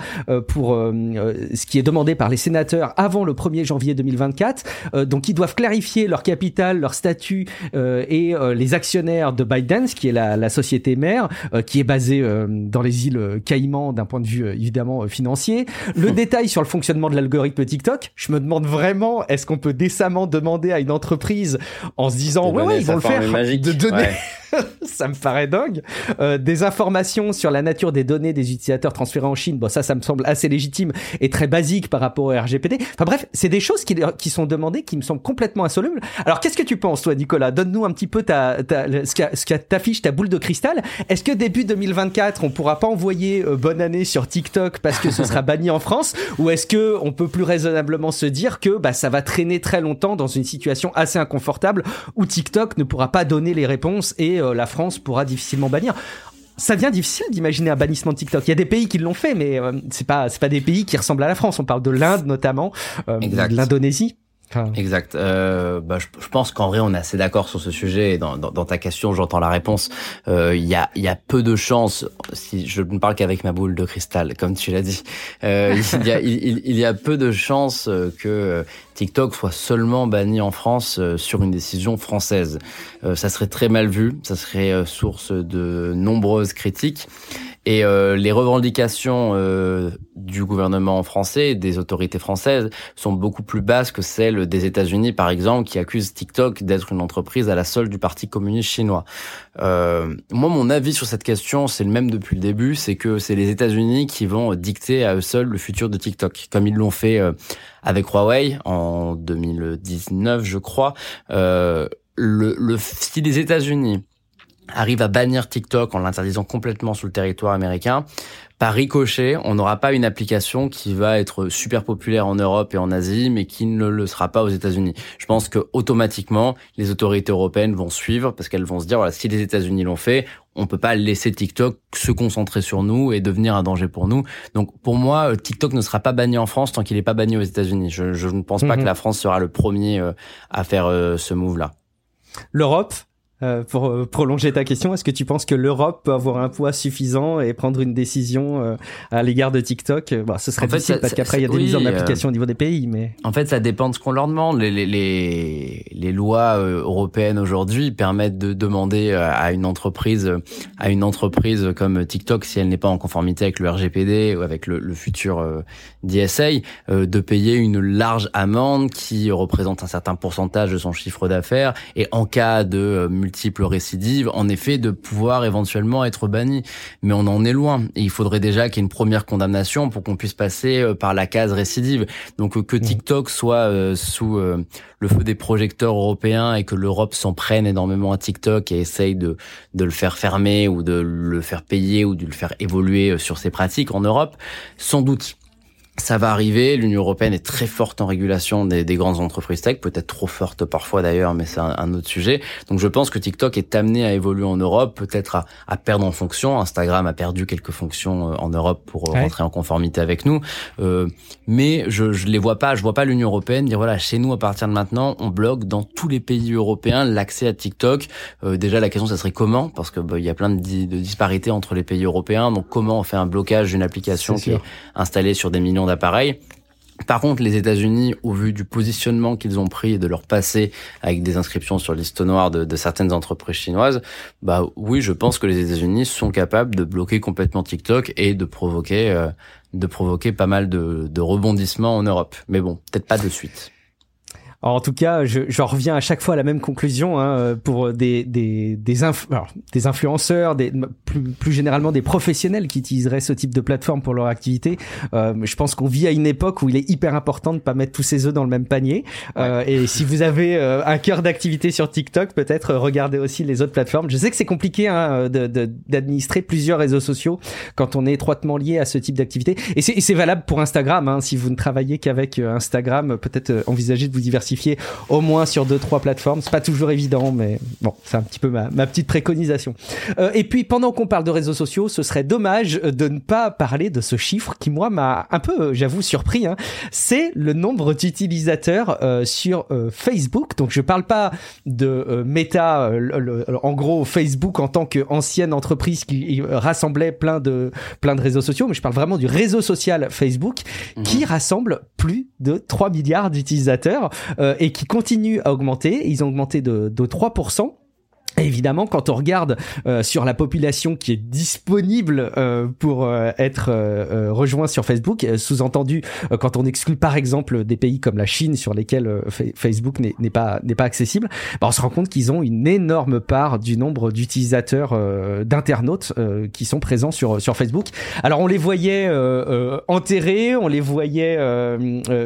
pour ce qui est demandé par les sénateurs avant le 1er janvier 2024. donc ils doivent clarifier leur capital, leur statut et les actionnaires de Biden, qui est la, la société mère qui est basé euh, dans les îles Caïmans d'un point de vue euh, évidemment financier. Le détail sur le fonctionnement de l'algorithme TikTok. Je me demande vraiment, est-ce qu'on peut décemment demander à une entreprise en se disant ouais ouais ils vont le faire de donner ça me paraît dingue. Euh, des informations sur la nature des données des utilisateurs transférés en Chine, bon ça, ça me semble assez légitime et très basique par rapport au RGPD. Enfin bref, c'est des choses qui, qui sont demandées qui me semblent complètement insolubles. Alors qu'est-ce que tu penses, toi, Nicolas? Donne-nous un petit peu ta, ta ce qui t'affiche ta boule de cristal. Est-ce que début 2024, on pourra pas envoyer euh, bonne année sur TikTok parce que ce sera banni en France, ou est-ce que on peut plus raisonnablement se dire que bah ça va traîner très longtemps dans une situation assez inconfortable où TikTok ne pourra pas donner les réponses et euh, la France pourra difficilement bannir ça devient difficile d'imaginer un bannissement de TikTok. Il y a des pays qui l'ont fait, mais euh, c'est pas c'est pas des pays qui ressemblent à la France. On parle de l'Inde notamment, de l'Indonésie. Exact. Euh, bah, je, pense qu'en vrai, on est assez d'accord sur ce sujet. dans, ta question, j'entends la réponse. Euh, il y, a, y a peu de chances, si je ne parle qu'avec ma boule de cristal, comme tu l'as dit, euh, il, y a, il, il, y a peu de chances que TikTok soit seulement banni en France sur une décision française. ça serait très mal vu, ça serait source de nombreuses critiques. Et euh, les revendications euh, du gouvernement français des autorités françaises sont beaucoup plus basses que celles des États-Unis, par exemple, qui accusent TikTok d'être une entreprise à la solde du Parti communiste chinois. Euh, moi, mon avis sur cette question, c'est le même depuis le début, c'est que c'est les États-Unis qui vont dicter à eux seuls le futur de TikTok, comme ils l'ont fait euh, avec Huawei en 2019, je crois. Euh, le, le, si les États-Unis arrive à bannir TikTok en l'interdisant complètement sur le territoire américain, par ricochet, on n'aura pas une application qui va être super populaire en Europe et en Asie, mais qui ne le sera pas aux États-Unis. Je pense que automatiquement, les autorités européennes vont suivre parce qu'elles vont se dire voilà, si les États-Unis l'ont fait, on peut pas laisser TikTok se concentrer sur nous et devenir un danger pour nous. Donc pour moi, euh, TikTok ne sera pas banni en France tant qu'il n'est pas banni aux États-Unis. Je, ne pense pas mhm. que la France sera le premier euh, à faire euh, ce move-là. L'Europe, euh, pour euh, prolonger ta question, est-ce que tu penses que l'Europe peut avoir un poids suffisant et prendre une décision euh, à l'égard de TikTok? Bah, Ce serait difficile parce qu'après il y a des mises en application au niveau des pays. Mais en fait, ça dépend de ce qu'on leur demande. Les, les, les, les lois européennes aujourd'hui permettent de demander à une entreprise, à une entreprise comme TikTok, si elle n'est pas en conformité avec le RGPD ou avec le, le futur DSA, de payer une large amende qui représente un certain pourcentage de son chiffre d'affaires et en cas de multiples récidives, en effet, de pouvoir éventuellement être banni. Mais on en est loin. Et il faudrait déjà qu'il y ait une première condamnation pour qu'on puisse passer euh, par la case récidive. Donc euh, que mmh. TikTok soit euh, sous le feu des projecteurs européens et que l'Europe s'en prenne énormément à TikTok et essaye de, de le faire fermer ou de le faire payer ou de le faire évoluer sur ses pratiques en Europe, sans doute ça va arriver. L'Union européenne est très forte en régulation des, des grandes entreprises tech, peut-être trop forte parfois d'ailleurs, mais c'est un, autre sujet. Donc je pense que TikTok est amené à évoluer en Europe, peut-être à, à, perdre en fonction. Instagram a perdu quelques fonctions euh, en Europe pour rentrer en conformité avec nous, euh, mais je, je les vois pas. Je vois pas l'Union européenne dire voilà chez nous à partir de maintenant on bloque dans tous les pays européens l'accès à TikTok. Euh, déjà la question ça serait comment? Parce que bah, il y a plein de, de disparités entre les pays européens. Donc comment on fait un blocage d'une application qui est installée sur des millions d'appareils. Par contre, les États-Unis, au vu du positionnement qu'ils ont pris et de leur passé avec des inscriptions sur liste noire de, certaines entreprises chinoises, bah oui, je pense que les États-Unis sont capables de bloquer complètement TikTok et de provoquer, euh, de provoquer pas mal de, de rebondissements en Europe. Mais bon, peut-être pas de suite en tout cas, j'en reviens à chaque fois à la même conclusion hein, pour des des des, des influenceurs, des plus, plus généralement des professionnels qui utiliseraient ce type de plateforme pour leur activité. Euh, je pense qu'on vit à une époque où il est hyper important de pas mettre tous ses œufs dans le même panier. Euh, et si vous avez euh, un cœur d'activité sur TikTok, peut-être regardez aussi les autres plateformes. Je sais que c'est compliqué hein, d'administrer de, plusieurs réseaux sociaux quand on est étroitement lié à ce type d'activité. Et c'est valable pour Instagram. Hein, si vous ne travaillez qu'avec euh, Instagram, peut-être euh, envisager de vous diversifier au moins sur deux trois plateformes. C'est pas toujours évident, mais bon, c'est un petit peu ma, ma petite préconisation. Euh, et puis pendant qu'on parle de réseaux sociaux, ce serait dommage de ne pas parler de ce chiffre qui moi m'a un peu, euh, j'avoue, surpris. Hein. C'est le nombre d'utilisateurs euh, sur euh, Facebook. Donc je parle pas de euh, Meta, en gros Facebook en tant qu'ancienne entreprise qui rassemblait plein de plein de réseaux sociaux, mais je parle vraiment du réseau social Facebook qui mhm. rassemble plus de 3 milliards d'utilisateurs. Euh, et qui continue à augmenter. Ils ont augmenté de, de 3% évidemment, quand on regarde euh, sur la population qui est disponible euh, pour euh, être rejoint sur Facebook, sous-entendu quand on exclut par exemple des pays comme la Chine sur lesquels Facebook n'est pas n'est pas accessible, bah, on se rend compte qu'ils ont une énorme part du nombre d'utilisateurs d'internautes qui sont présents sur sur Facebook. Alors on les voyait enterrés, on les voyait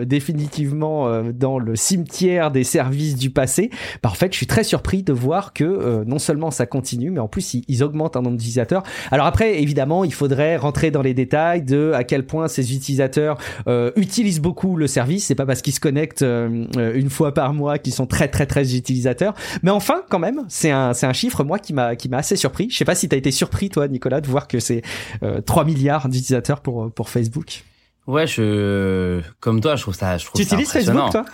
définitivement dans le cimetière des services du passé. Bah, en fait, je suis très surpris de voir que euh, non seulement ça continue, mais en plus ils, augmentent un nombre d'utilisateurs. Alors après, évidemment, il faudrait rentrer dans les détails de à quel point ces utilisateurs euh, utilisent beaucoup le service. C'est pas parce qu'ils se connectent euh, une fois par mois qu'ils sont très très très utilisateurs. Mais enfin, quand même, c'est un c'est un chiffre moi qui m'a qui m'a assez surpris. Je sais pas si t'as été surpris toi, Nicolas, de voir que c'est 3 milliards d'utilisateurs pour pour Facebook. Ouais, je comme toi, je trouve ça. Je trouve tu utilises Facebook, toi?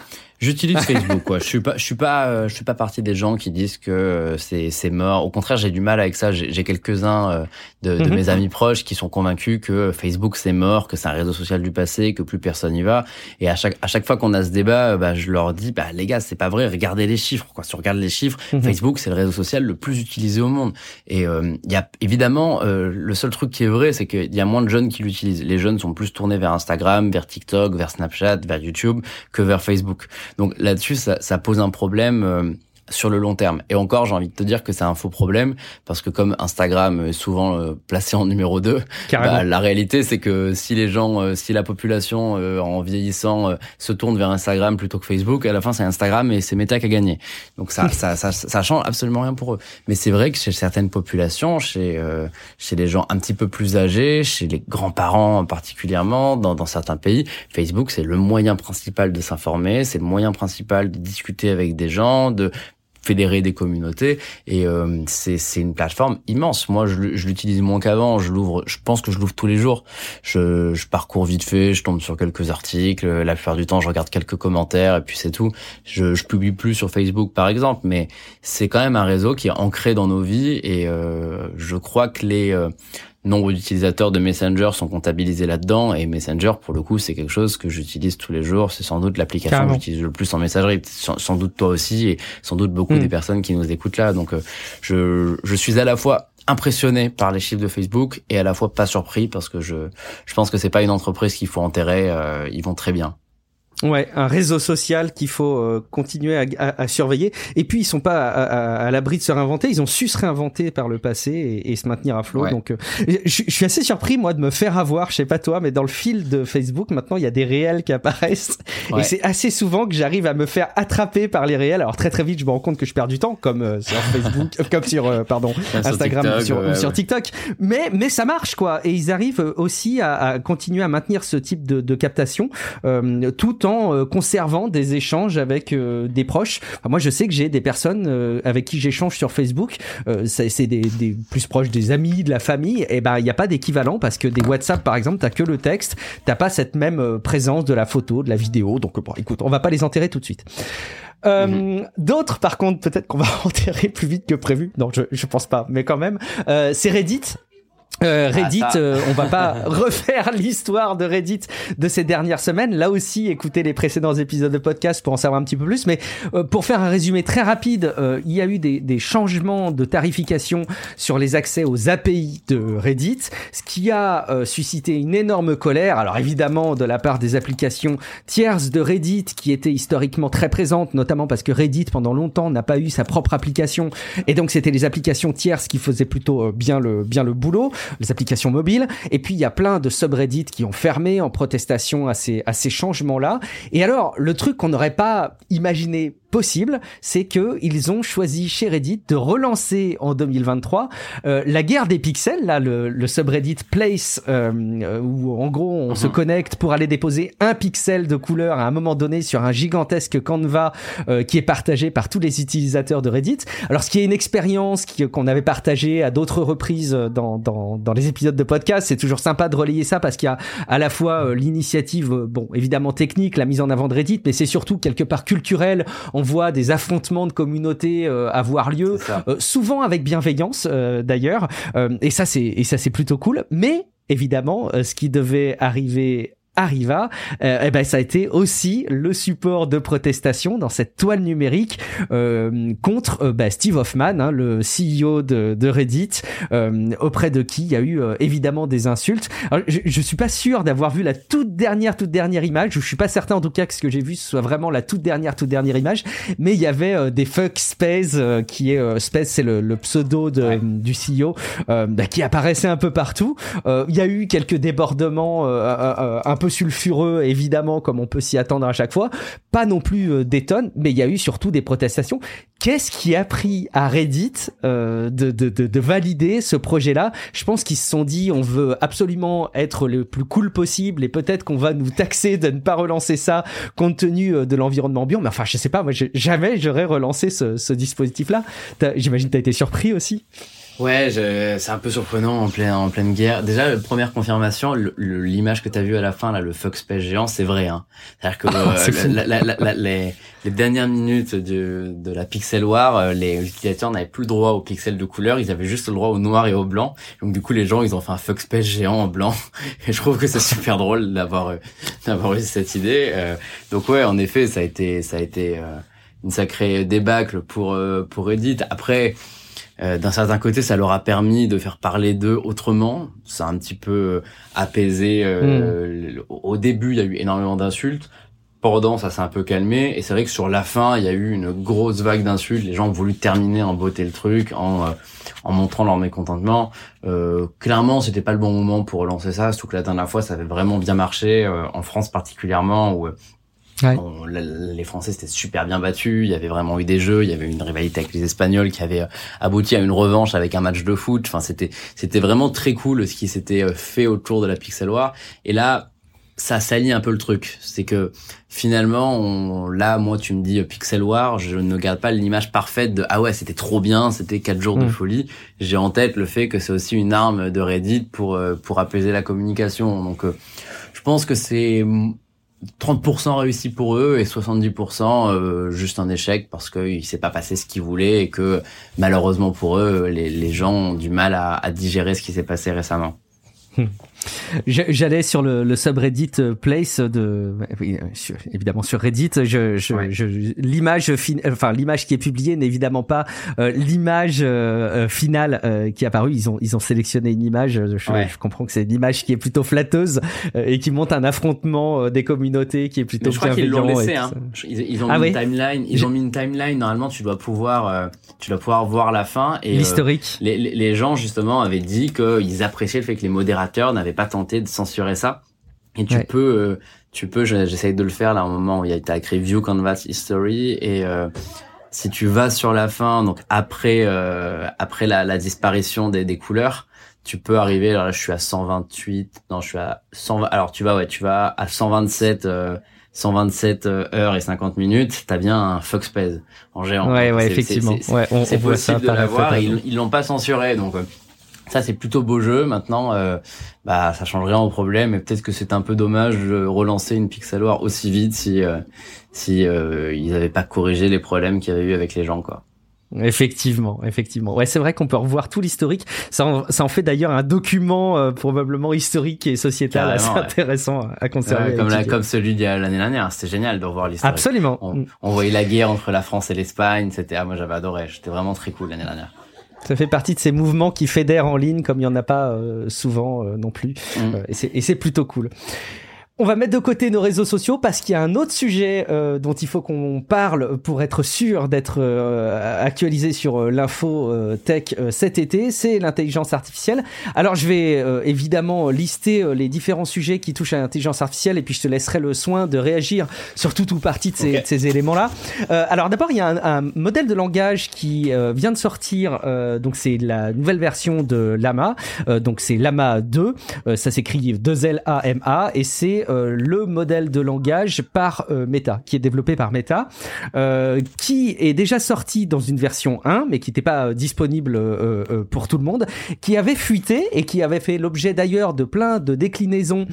J'utilise Facebook, quoi. Je suis pas, je suis pas, euh, je suis pas partie des gens qui disent que euh, c'est c'est mort. Au contraire, j'ai du mal avec ça. J'ai quelques uns euh, de, de mhm. mes amis proches qui sont convaincus que Facebook c'est mort, que c'est un réseau social du passé, que plus personne y va. Et à chaque à chaque fois qu'on a ce débat, bah, je leur dis, bah les gars, c'est pas vrai. Regardez les chiffres, quoi. Si on regarde les chiffres, mhm. Facebook c'est le réseau social le plus utilisé au monde. Et il y a évidemment le seul truc qui est vrai, c'est qu'il y a moins de jeunes qui l'utilisent. Les jeunes sont plus tournés vers Instagram, vers TikTok, vers Snapchat, vers YouTube que vers Facebook. Donc là-dessus, ça, pose un problème. Euh, sur le long terme. Et encore, j'ai envie de te dire que c'est un faux problème parce que comme Instagram est souvent euh, placé en numéro 2, bah, la réalité c'est que si les gens, euh, si la population euh, en vieillissant se tourne vers Instagram plutôt que Facebook, à la fin c'est Instagram et c'est Meta qui a gagné. Donc ça, ça, ça, ça, change absolument rien pour eux. Mais c'est vrai que chez certaines populations, chez chez les gens un petit peu plus âgés, chez les grands-parents particulièrement, dans, dans certains pays, Facebook c'est le moyen principal de s'informer, c'est le moyen principal de discuter avec des gens, de fédérer des communautés et euh, c'est une plateforme immense. Moi, je, je l'utilise moins qu'avant. Je l'ouvre, je pense que je l'ouvre tous les jours. Je, je parcours vite fait, je tombe sur quelques articles. La plupart du temps, je regarde quelques commentaires et puis c'est tout. Je, je publie plus sur Facebook, par exemple, mais c'est quand même un réseau qui est ancré dans nos vies et euh, je crois que les euh, nombre d'utilisateurs de Messenger sont comptabilisés là-dedans et Messenger pour le coup c'est quelque chose que j'utilise tous les jours. C'est sans doute l'application que j'utilise le plus en messagerie. Sans, doute toi aussi et sans doute beaucoup hmm. des personnes qui nous écoutent là. Donc euh, je, je suis à la fois impressionné par les chiffres de Facebook et à la fois pas surpris parce que je je pense que c'est pas une entreprise qu'il faut enterrer euh, ils vont très bien Ouais, un réseau social qu'il faut euh, continuer à, à, à, surveiller. Et puis ils sont pas à, à, l'abri de se réinventer. Ils ont su se réinventer par le passé et, et se maintenir à flot. Donc, euh, je, je, suis assez surpris moi de me faire avoir. Je sais pas toi, mais dans le fil de Facebook maintenant, il y a des réels qui apparaissent. Et c'est assez souvent que j'arrive à me faire attraper par les réels. Alors très très vite, je me rends compte que je perds du temps, comme euh, sur Facebook, comme sur pardon Instagram, sur, TikTok, sur, TikTok. Mais mais ça marche quoi. Et ils arrivent aussi à, continuer à maintenir ce type de, de captation tout en euh, conservant des échanges avec euh, des proches. moi, je sais que j'ai des personnes euh, avec qui j'échange sur Facebook. c'est des, des, plus proches des amis, de la famille. Et ben, il n'y a pas d'équivalent parce que des WhatsApp, par exemple, t'as que le texte. T'as pas cette même présence de la photo, de la vidéo. Donc, bon, écoute, on va pas les enterrer tout de suite. Mhm. D'autres, par contre, peut-être qu'on va enterrer plus vite que prévu. Non, je, je pense pas, mais quand même. c'est Reddit euh, ah, Reddit, euh, on va pas refaire l'histoire de Reddit de ces dernières semaines. Là aussi, écoutez les précédents épisodes de podcast pour en savoir un petit peu plus. Mais euh, pour faire un résumé très rapide, il y a eu des, des, changements de tarification sur les accès aux API de Reddit, ce qui a suscité une énorme colère. Alors évidemment de la part des applications tierces de Reddit qui étaient historiquement très présentes, notamment parce que Reddit pendant longtemps n'a pas eu sa propre application et donc c'était les applications tierces qui faisaient plutôt bien le bien le boulot les applications mobiles. Et puis il y a plein de subreddits qui ont fermé en protestation à ces, à ces changements-là. Et alors, le truc qu'on n'aurait pas imaginé possible, c'est que ils ont choisi chez Reddit de relancer en 2023 euh, la guerre des pixels, là le, le subreddit Place, euh, où en gros on se mhm. connecte pour aller déposer un pixel de couleur à un moment donné sur un gigantesque Canva euh, qui est partagé par tous les utilisateurs de Reddit. Alors ce qui est une expérience qu'on avait partagée à d'autres reprises dans, dans, dans les épisodes de podcast, c'est toujours sympa de relayer ça parce qu'il y a à la fois euh, l'initiative, bon évidemment technique, la mise en avant de Reddit, mais c'est surtout quelque part culturel. On voit des affrontements de communautés euh, avoir lieu, euh, souvent avec bienveillance euh, d'ailleurs, et ça c'est et ça c'est plutôt cool. Mais évidemment, ce qui devait arriver arriva, euh, eh ben ça a été aussi le support de protestation dans cette toile numérique euh, contre euh, bah, Steve Hoffman, hein, le CEO de, de Reddit, euh, auprès de qui il y a eu euh, évidemment des insultes. Alors, je, je suis pas sûr d'avoir vu la toute dernière toute dernière image. Je suis pas certain en tout cas que ce que j'ai vu soit vraiment la toute dernière toute dernière image, mais il y avait des fuck space qui est space c'est le, le, pseudo de, du CEO bah, qui apparaissait un peu partout. Il y a eu quelques débordements un peu sulfureux, évidemment, comme on peut s'y attendre à chaque fois. Pas non plus euh, des tonnes, mais il y a eu surtout des protestations. Qu'est-ce qui a pris à Reddit euh, de, valider ce projet-là? Je pense qu'ils se sont dit, on veut absolument être le plus cool possible et peut-être qu'on va nous taxer de ne pas relancer ça compte tenu euh, de l'environnement ambiant. Mais enfin, je sais pas, moi, jamais j'aurais relancé ce, ce dispositif-là. J'imagine que tu as été surpris aussi. Ouais, c'est un peu surprenant en pleine, en pleine guerre. Déjà, première confirmation, l'image que tu as vue à la fin, là, le Fox Space géant, c'est vrai. Hein. C'est-à-dire que ah, euh, les, les, dernières minutes de, de la Pixel War, euh, les utilisateurs n'avaient plus le droit aux pixels de couleur, ils avaient juste le droit au noir et au blanc. Donc du coup, les gens, ils ont fait un Fox Space géant en blanc. Et je trouve que c'est super drôle d'avoir euh, d'avoir eu cette idée. donc ouais, en effet, ça a été ça a été une sacrée débâcle pour pour Reddit. Après euh, d'un certain côté, ça leur a permis de faire parler d'eux autrement. Ça a un petit peu euh, apaisé. Euh, hmm. Au début, il y a eu énormément d'insultes. pendant, ça s'est un peu calmé. Et c'est vrai que sur la fin, il y a eu une grosse vague d'insultes. Les gens ont voulu terminer en beauté le truc, en, euh, en montrant leur mécontentement. Clairement, c'était pas le bon moment pour relancer ça. Surtout que la dernière fois, ça avait vraiment bien marché, en France particulièrement, où les Français s'étaient super bien battus. Il y avait vraiment eu des jeux. Il y avait une rivalité avec les Espagnols qui avait abouti à une revanche avec un match de foot. Enfin, c'était c'était vraiment très cool ce qui s'était fait autour de la Pixel War. Et là, ça salit un peu le truc. C'est que finalement, on, là, moi, tu me dis euh, Pixel War, je ne garde pas l'image parfaite de ah ouais, c'était trop bien, c'était quatre jours de mm. folie. J'ai en tête le fait que c'est aussi une arme de Reddit pour euh, pour apaiser la communication. Donc, euh, je pense que c'est 30% réussi pour eux et 70% juste un échec parce qu'il s'est pas passé ce qu'ils voulaient et que malheureusement pour eux, les, les gens ont du mal à, à digérer ce qui s'est passé récemment. J'allais sur le, le, subreddit euh, Place de, évidemment sur Reddit. Je, je, je l'image, enfin l'image qui est publiée n'est évidemment pas euh, l'image euh, finale qui est apparue. Ils ont, ils ont sélectionné une image. Je, je comprends que c'est une image qui est plutôt flatteuse et qui montre un affrontement des communautés qui est plutôt. je crois qu'ils l'ont laissé. Hein. Ils, ils, ont ah mis une timeline. Ils ont mis une timeline. Normalement, tu dois pouvoir, tu dois pouvoir voir la fin et l'historique. les, les gens justement avaient dit qu'ils appréciaient le fait que les modérateurs n'avaient pas tenté de censurer ça. Et tu peux, euh, tu peux, j'essaye de le faire là, à un moment où il y a écrit View Canvas History et euh, si tu vas sur la fin, donc après euh, après la, la disparition des, des, couleurs, tu peux arriver. Alors là, je suis à 128. Non, je suis à 120. Alors tu vas, ouais, tu vas à 127. 127 heures et 50 minutes, t'as bien un Foxpace en géant. Ouais, ouais, effectivement. Ouais, c'est possible de l'avoir. Ils, ils l'ont pas censuré, donc ça, c'est plutôt beau jeu. Maintenant, euh, bah, ça change rien au problème. Et peut-être que c'est un peu dommage de relancer une Pixel War aussi vite si, euh, si euh, ils n'avaient pas corrigé les problèmes qu'il y avait eu avec les gens, quoi. Effectivement, effectivement. Ouais, c'est vrai qu'on peut revoir tout l'historique. Ça, en, ça en fait d'ailleurs un document euh, probablement historique et sociétal assez intéressant à conserver. comme, la, comme celui de l'année dernière. C'était génial de revoir l'histoire. Absolument. On, on, voyait la guerre entre la France et l'Espagne. C'était, ah, moi j'avais adoré. C'était vraiment très cool l'année dernière. Ça fait partie de ces mouvements qui fédèrent en ligne comme il n'y en a pas euh, souvent euh, non plus. Mm. Euh, et c'est plutôt cool. On va mettre de côté nos réseaux sociaux parce qu'il y a un autre sujet euh, dont il faut qu'on parle pour être sûr d'être euh, actualisé sur euh, l'info tech cet été, c'est l'intelligence artificielle. Alors je vais évidemment lister les différents sujets qui touchent à l'intelligence artificielle et puis je te laisserai le soin de réagir sur tout ou partie de ces, ces éléments-là. alors d'abord il y a un, un, modèle de langage qui vient de sortir, donc c'est la nouvelle version de Lama, donc c'est Lama 2, ça s'écrit 2L-A-M-A et c'est euh, le modèle de langage par euh, Meta, qui est développé par Meta, euh, qui est déjà sorti dans une version 1, mais qui n'était pas disponible pour tout le monde, qui avait fuité et qui avait fait l'objet d'ailleurs de plein de déclinaisons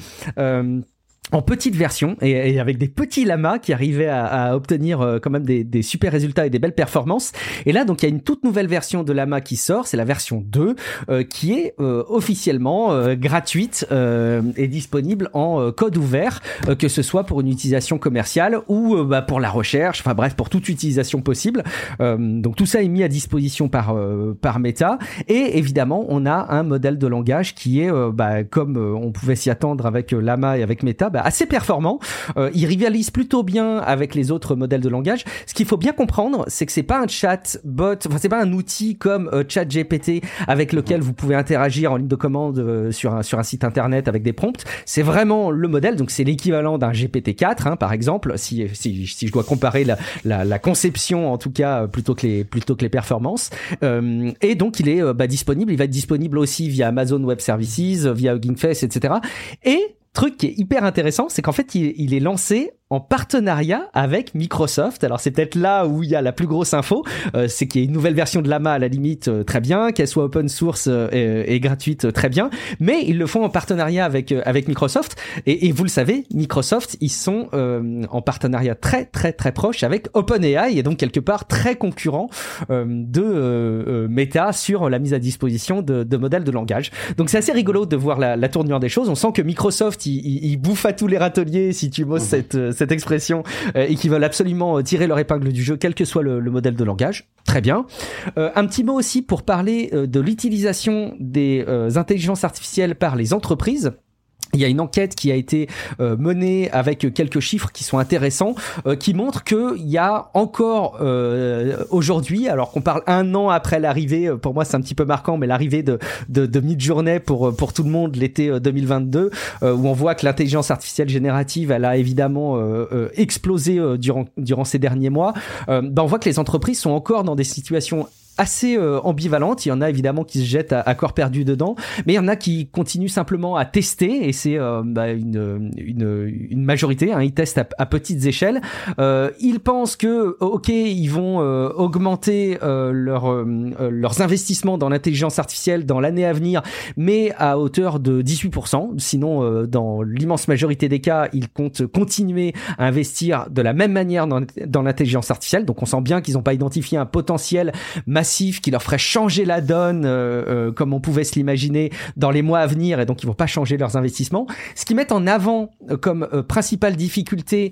en petite version et, avec des petits lamas qui arrivaient à, obtenir euh, quand même des, des, super résultats et des belles performances. Et là, donc, il y a une toute nouvelle version de lama qui sort, c'est la version 2, euh, qui est euh, officiellement gratuite et disponible en code ouvert, que ce soit pour une utilisation commerciale ou bah, pour la recherche, enfin bref, pour toute utilisation possible. donc tout ça est mis à disposition par par Meta. Et évidemment, on a un modèle de langage qui est, bah, comme on pouvait s'y attendre avec Lama et avec Meta, bah, assez performant. Euh, il rivalise plutôt bien avec les autres modèles de langage. Ce qu'il faut bien comprendre, c'est que c'est pas un chat bot, enfin c'est pas un outil comme euh, ChatGPT avec lequel vous pouvez interagir en ligne de commande euh, sur un sur un site internet avec des prompts. C'est vraiment le modèle, donc c'est l'équivalent d'un GPT-4 hein, par exemple, si, si si je dois comparer la, la, la conception en tout cas plutôt que les plutôt que les performances. Euh, et donc il est bah, disponible, il va être disponible aussi via Amazon Web Services, via Hugging Face, etc. Et truc qui est hyper intéressant, c'est qu'en fait, il, est lancé en partenariat avec Microsoft. Alors c'est peut-être là où il y a la plus grosse info, euh, c'est qu'il y a une nouvelle version de Lama à la limite euh, très bien, qu'elle soit open source euh, et, gratuite très bien, mais ils le font en partenariat avec avec Microsoft. Et, et vous le savez, Microsoft ils sont en partenariat très très très proche avec OpenAI et donc quelque part très concurrent de Meta sur la mise à disposition de, de modèles de langage. Donc c'est assez rigolo de voir la, la, tournure des choses. On sent que Microsoft il, il, bouffe à tous les râteliers si tu bosses mhm. cette cette expression euh, et qui veulent absolument euh, tirer leur épingle du jeu, quel que soit le, modèle de langage. Très bien. Euh, un petit mot aussi pour parler de l'utilisation des intelligences artificielles par les entreprises. Il y a une enquête qui a été euh, menée avec quelques chiffres qui sont intéressants, euh, qui montrent qu'il y a encore euh, aujourd'hui, alors qu'on parle un an après l'arrivée, pour moi c'est un petit peu marquant, mais l'arrivée de, de, de mid-journée pour, pour tout le monde l'été 2022, où on voit que l'intelligence artificielle générative, elle a évidemment explosé durant, durant ces derniers mois, ben on voit que les entreprises sont encore dans des situations assez euh, ambivalente. Il y en a évidemment qui se jettent à, corps perdu dedans, mais il y en a qui continuent simplement à tester et c'est euh, bah, une, une, une, majorité. Hein, ils testent à, petites échelles. Euh, ils pensent que ok, ils vont euh, augmenter leur, leurs investissements dans l'intelligence artificielle dans l'année à venir, mais à hauteur de 18%. Sinon, dans l'immense majorité des cas, ils comptent continuer à investir de la même manière dans, dans l'intelligence artificielle. Donc on sent bien qu'ils n'ont pas identifié un potentiel massif qui leur ferait changer la donne euh, euh, comme on pouvait se l'imaginer dans les mois à venir et donc ils vont pas changer leurs investissements. Ce qu'ils mettent en avant euh, comme principale difficulté,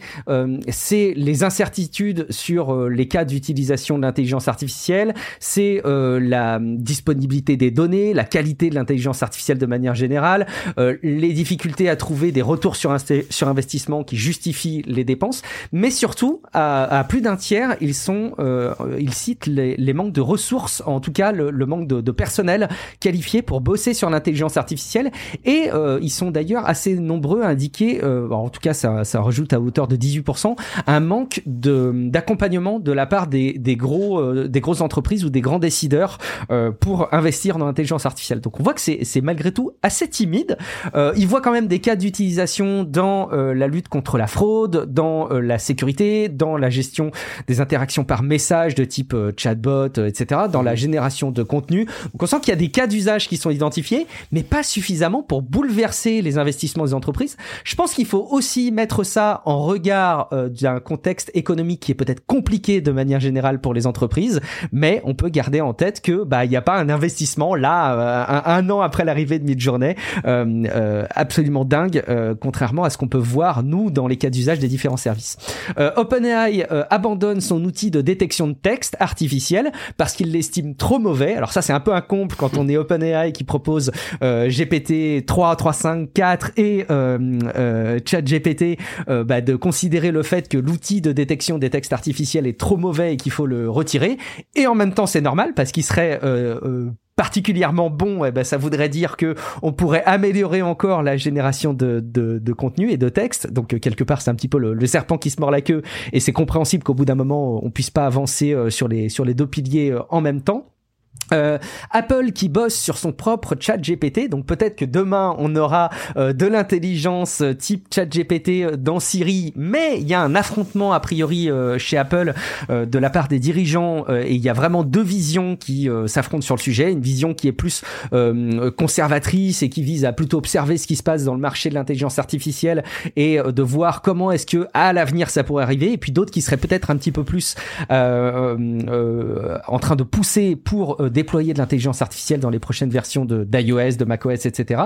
c'est les incertitudes sur les cas d'utilisation de l'intelligence artificielle, c'est la disponibilité des données, la qualité de l'intelligence artificielle de manière générale, les difficultés à trouver des retours sur, sur investissement qui justifient les dépenses, mais surtout à, plus d'un tiers, ils sont, ils citent les, les manques de ressources ressources, en tout cas le, manque de, personnel qualifié pour bosser sur l'intelligence artificielle. Et euh, ils sont d'ailleurs assez nombreux à indiquer, euh, en tout cas ça, ça rajoute à hauteur de 18%, un manque d'accompagnement de la part des, des gros euh, des grosses entreprises ou des grands décideurs pour investir dans l'intelligence artificielle. Donc on voit que c'est malgré tout assez timide. ils voient quand même des cas d'utilisation dans la lutte contre la fraude, dans la sécurité, dans la gestion des interactions par message de type chatbot, etc dans la génération de contenu. Donc on sent qu'il y a des cas d'usage qui sont identifiés, mais pas suffisamment pour bouleverser les investissements des entreprises. Je pense qu'il faut aussi mettre ça en regard euh, d'un contexte économique qui est peut-être compliqué de manière générale pour les entreprises, mais on peut garder en tête que bah il n'y a pas un investissement là euh, un, an après l'arrivée de Midjourney euh, euh, absolument dingue, contrairement à ce qu'on peut voir nous dans les cas d'usage des différents services. OpenAI abandonne son outil de détection de texte artificiel parce qu'il l'estime trop mauvais. Alors ça, c'est un peu un comble quand on est OpenAI qui propose GPT 3, 3, 5, 4 et euh, euh, ChatGPT euh, bah, de considérer le fait que l'outil de détection des textes artificiels est trop mauvais et qu'il faut le retirer. Et en même temps, c'est normal parce qu'il serait euh particulièrement bon, eh ben, ça voudrait dire que on pourrait améliorer encore la génération de, de, de contenu et de texte. Donc euh, quelque part, c'est un petit peu le, le, serpent qui se mord la queue, et c'est compréhensible qu'au bout d'un moment, on puisse pas avancer euh, sur les sur les deux piliers euh, en même temps. Euh, Apple qui bosse sur son propre chat GPT, donc peut-être que demain on aura euh, de l'intelligence euh, type chat GPT dans Siri, mais il y a un affrontement a priori chez Apple de la part des dirigeants et il y a vraiment deux visions qui s'affrontent sur le sujet, une vision qui est plus conservatrice et qui vise à plutôt observer ce qui se passe dans le marché de l'intelligence artificielle et de voir comment est-ce que à l'avenir ça pourrait arriver, et puis d'autres qui seraient peut-être un petit peu plus en train de pousser pour déployer de l'intelligence artificielle dans les prochaines versions d'iOS, de macOS, etc.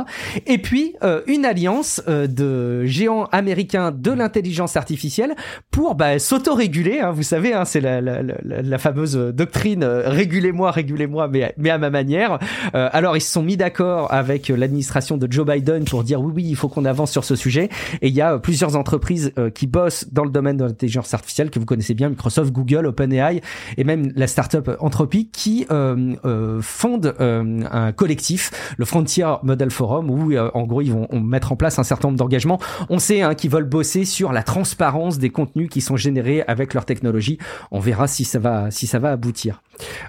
Et puis euh, une alliance euh, de géants américains de l'intelligence artificielle pour bah, s'autoréguler. Hein, vous savez, hein, c'est la, la, la, la, fameuse doctrine euh, régulez-moi, régulez-moi, mais, mais à ma manière. alors ils se sont mis d'accord avec l'administration de Joe Biden pour dire oui, oui, il faut qu'on avance sur ce sujet. Et il y a plusieurs entreprises qui bossent dans le domaine de l'intelligence artificielle que vous connaissez bien, Microsoft, Google, OpenAI et même la startup Anthropic qui euh, fonde euh, un collectif, le Frontier Model Forum, où euh, en gros ils vont mettre en place un certain nombre d'engagements. On sait hein, qu'ils veulent bosser sur la transparence des contenus qui sont générés avec leur technologie. On verra si ça va si ça va aboutir.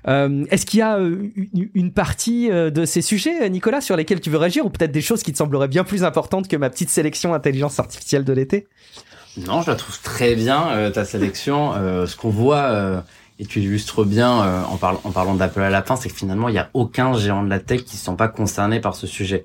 Est-ce qu'il y a une, partie de ces sujets, Nicolas, sur lesquels tu veux réagir, ou peut-être des choses qui te sembleraient bien plus importantes que ma petite sélection intelligence artificielle de l'été? Non, je la trouve très bien ta sélection. ce qu'on voit et tu illustres bien euh, en, parlant en parlant d'Apple à la fin, c'est que finalement il n'y a aucun géant de la tech qui ne sont pas concernés par ce sujet.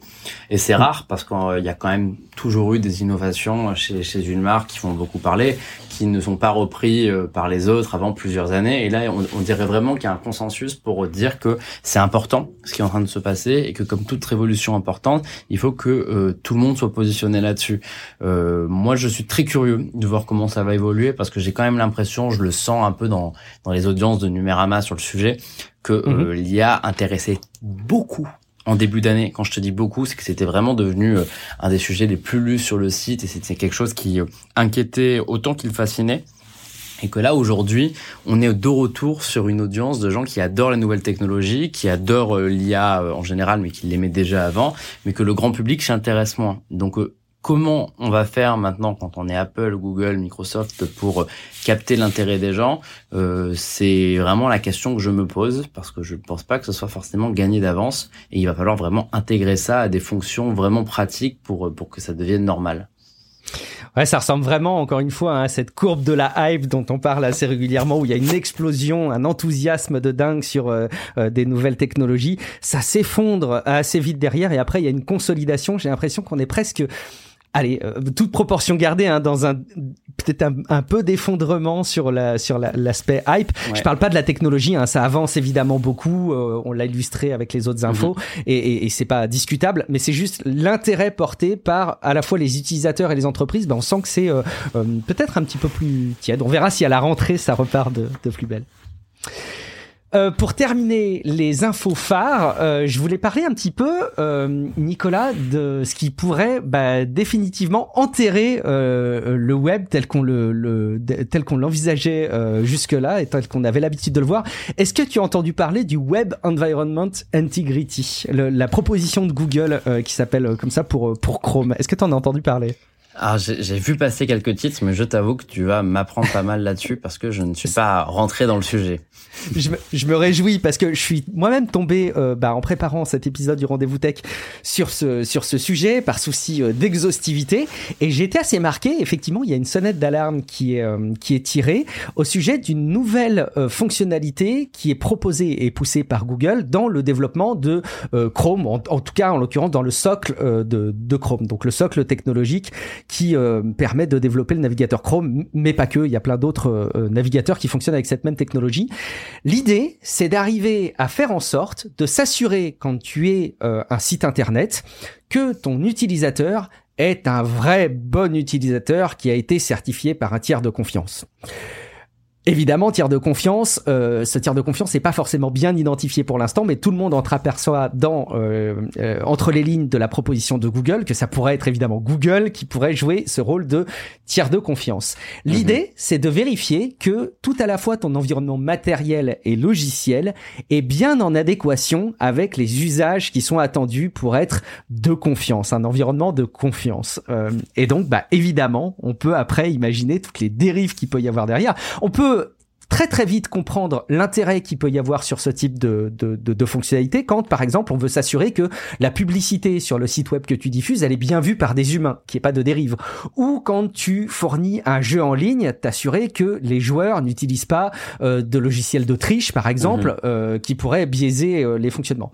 Et c'est mm. rare parce qu'il y a quand même toujours eu des innovations chez, chez une marque qui font beaucoup parler, qui ne sont pas repris euh, par les autres avant plusieurs années. Et là, on, on dirait vraiment qu'il y a un consensus pour dire que c'est important ce qui est en train de se passer et que comme toute révolution importante, il faut que euh, tout le monde soit positionné là-dessus. Euh, moi, je suis très curieux de voir comment ça va évoluer parce que j'ai quand même l'impression, je le sens un peu dans, dans les audiences de Numérama sur le sujet, que mhm. l'IA intéressait beaucoup en début d'année. Quand je te dis beaucoup, c'est que c'était vraiment devenu un des sujets les plus lus sur le site et c'était quelque chose qui inquiétait autant qu'il fascinait. Et que là, aujourd'hui, on est de retour sur une audience de gens qui adorent les nouvelles technologies, qui adorent l'IA en général, mais qui l'aimaient déjà avant, mais que le grand public s'intéresse moins. Donc, comment on va faire maintenant quand on est Apple, Google, Microsoft pour capter l'intérêt des gens euh, C'est vraiment la question que je me pose parce que je ne pense pas que ce soit forcément gagné d'avance et il va falloir vraiment intégrer ça à des fonctions vraiment pratiques pour pour que ça devienne normal. Ouais, ça ressemble vraiment, encore une fois, à cette courbe de la hype dont on parle assez régulièrement, où il y a une explosion, un enthousiasme de dingue sur euh, euh, des nouvelles technologies. Ça s'effondre assez vite derrière, et après, il y a une consolidation. J'ai l'impression qu'on est presque allez, euh, toute proportion gardée, hein, dans un peut-être un, peu d'effondrement sur la sur l'aspect hype. Je parle pas de la technologie, hein, ça avance évidemment beaucoup. Euh, on l'a illustré avec les autres infos mhm. et, et, et c'est pas discutable, mais c'est juste l'intérêt porté par à la fois les utilisateurs et les entreprises. Ben, on sent que c'est euh, peut-être un petit peu plus tiède. On verra si à la rentrée ça repart de, de plus belle. Euh, pour terminer les infos phares, euh, je voulais parler un petit peu, euh, Nicolas, de ce qui pourrait bah, définitivement enterrer le web tel qu'on le, tel qu'on l'envisageait jusque-là et tel qu'on avait l'habitude de le voir. Est-ce que tu as entendu parler du Web Environment Integrity, la proposition de Google qui s'appelle comme ça pour pour Chrome. Est-ce que tu en as entendu parler? Alors j'ai vu passer quelques titres, mais je t'avoue que tu vas m'apprendre pas mal là-dessus parce que je ne suis pas rentré dans le sujet. Je me, je me réjouis parce que je suis moi-même tombé euh, bah, en préparant cet épisode du Rendez-vous Tech sur ce sur ce sujet par souci euh, d'exhaustivité et été assez marqué. Effectivement, il y a une sonnette d'alarme qui est euh, qui est tirée au sujet d'une nouvelle fonctionnalité qui est proposée et poussée par Google dans le développement de Chrome, en, en, tout cas en l'occurrence dans le socle de, de Chrome, donc le socle technologique qui euh, permet de développer le navigateur Chrome, mais pas que, il y a plein d'autres euh, navigateurs qui fonctionnent avec cette même technologie. L'idée, c'est d'arriver à faire en sorte de s'assurer quand tu es euh, un site internet que ton utilisateur est un vrai bon utilisateur qui a été certifié par un tiers de confiance. Évidemment, tiers de confiance, euh, ce tiers de confiance n'est pas forcément bien identifié pour l'instant, mais tout le monde entreaperçoit dans euh, euh, entre les lignes de la proposition de Google que ça pourrait être évidemment Google qui pourrait jouer ce rôle de tiers de confiance. L'idée, mhm. c'est de vérifier que tout à la fois ton environnement matériel et logiciel est bien en adéquation avec les usages qui sont attendus pour être de confiance, un environnement de confiance. Euh, et donc, bah évidemment, on peut après imaginer toutes les dérives qu'il peut y avoir derrière. On peut très très vite comprendre l'intérêt qu'il peut y avoir sur ce type de, de, de, de fonctionnalité quand par exemple on veut s'assurer que la publicité sur le site web que tu diffuses elle est bien vue par des humains, qu'il n'y ait pas de dérive. Ou quand tu fournis un jeu en ligne, t'assurer que les joueurs n'utilisent pas euh, de logiciels de triche par exemple mhm. euh, qui pourraient biaiser euh, les fonctionnements.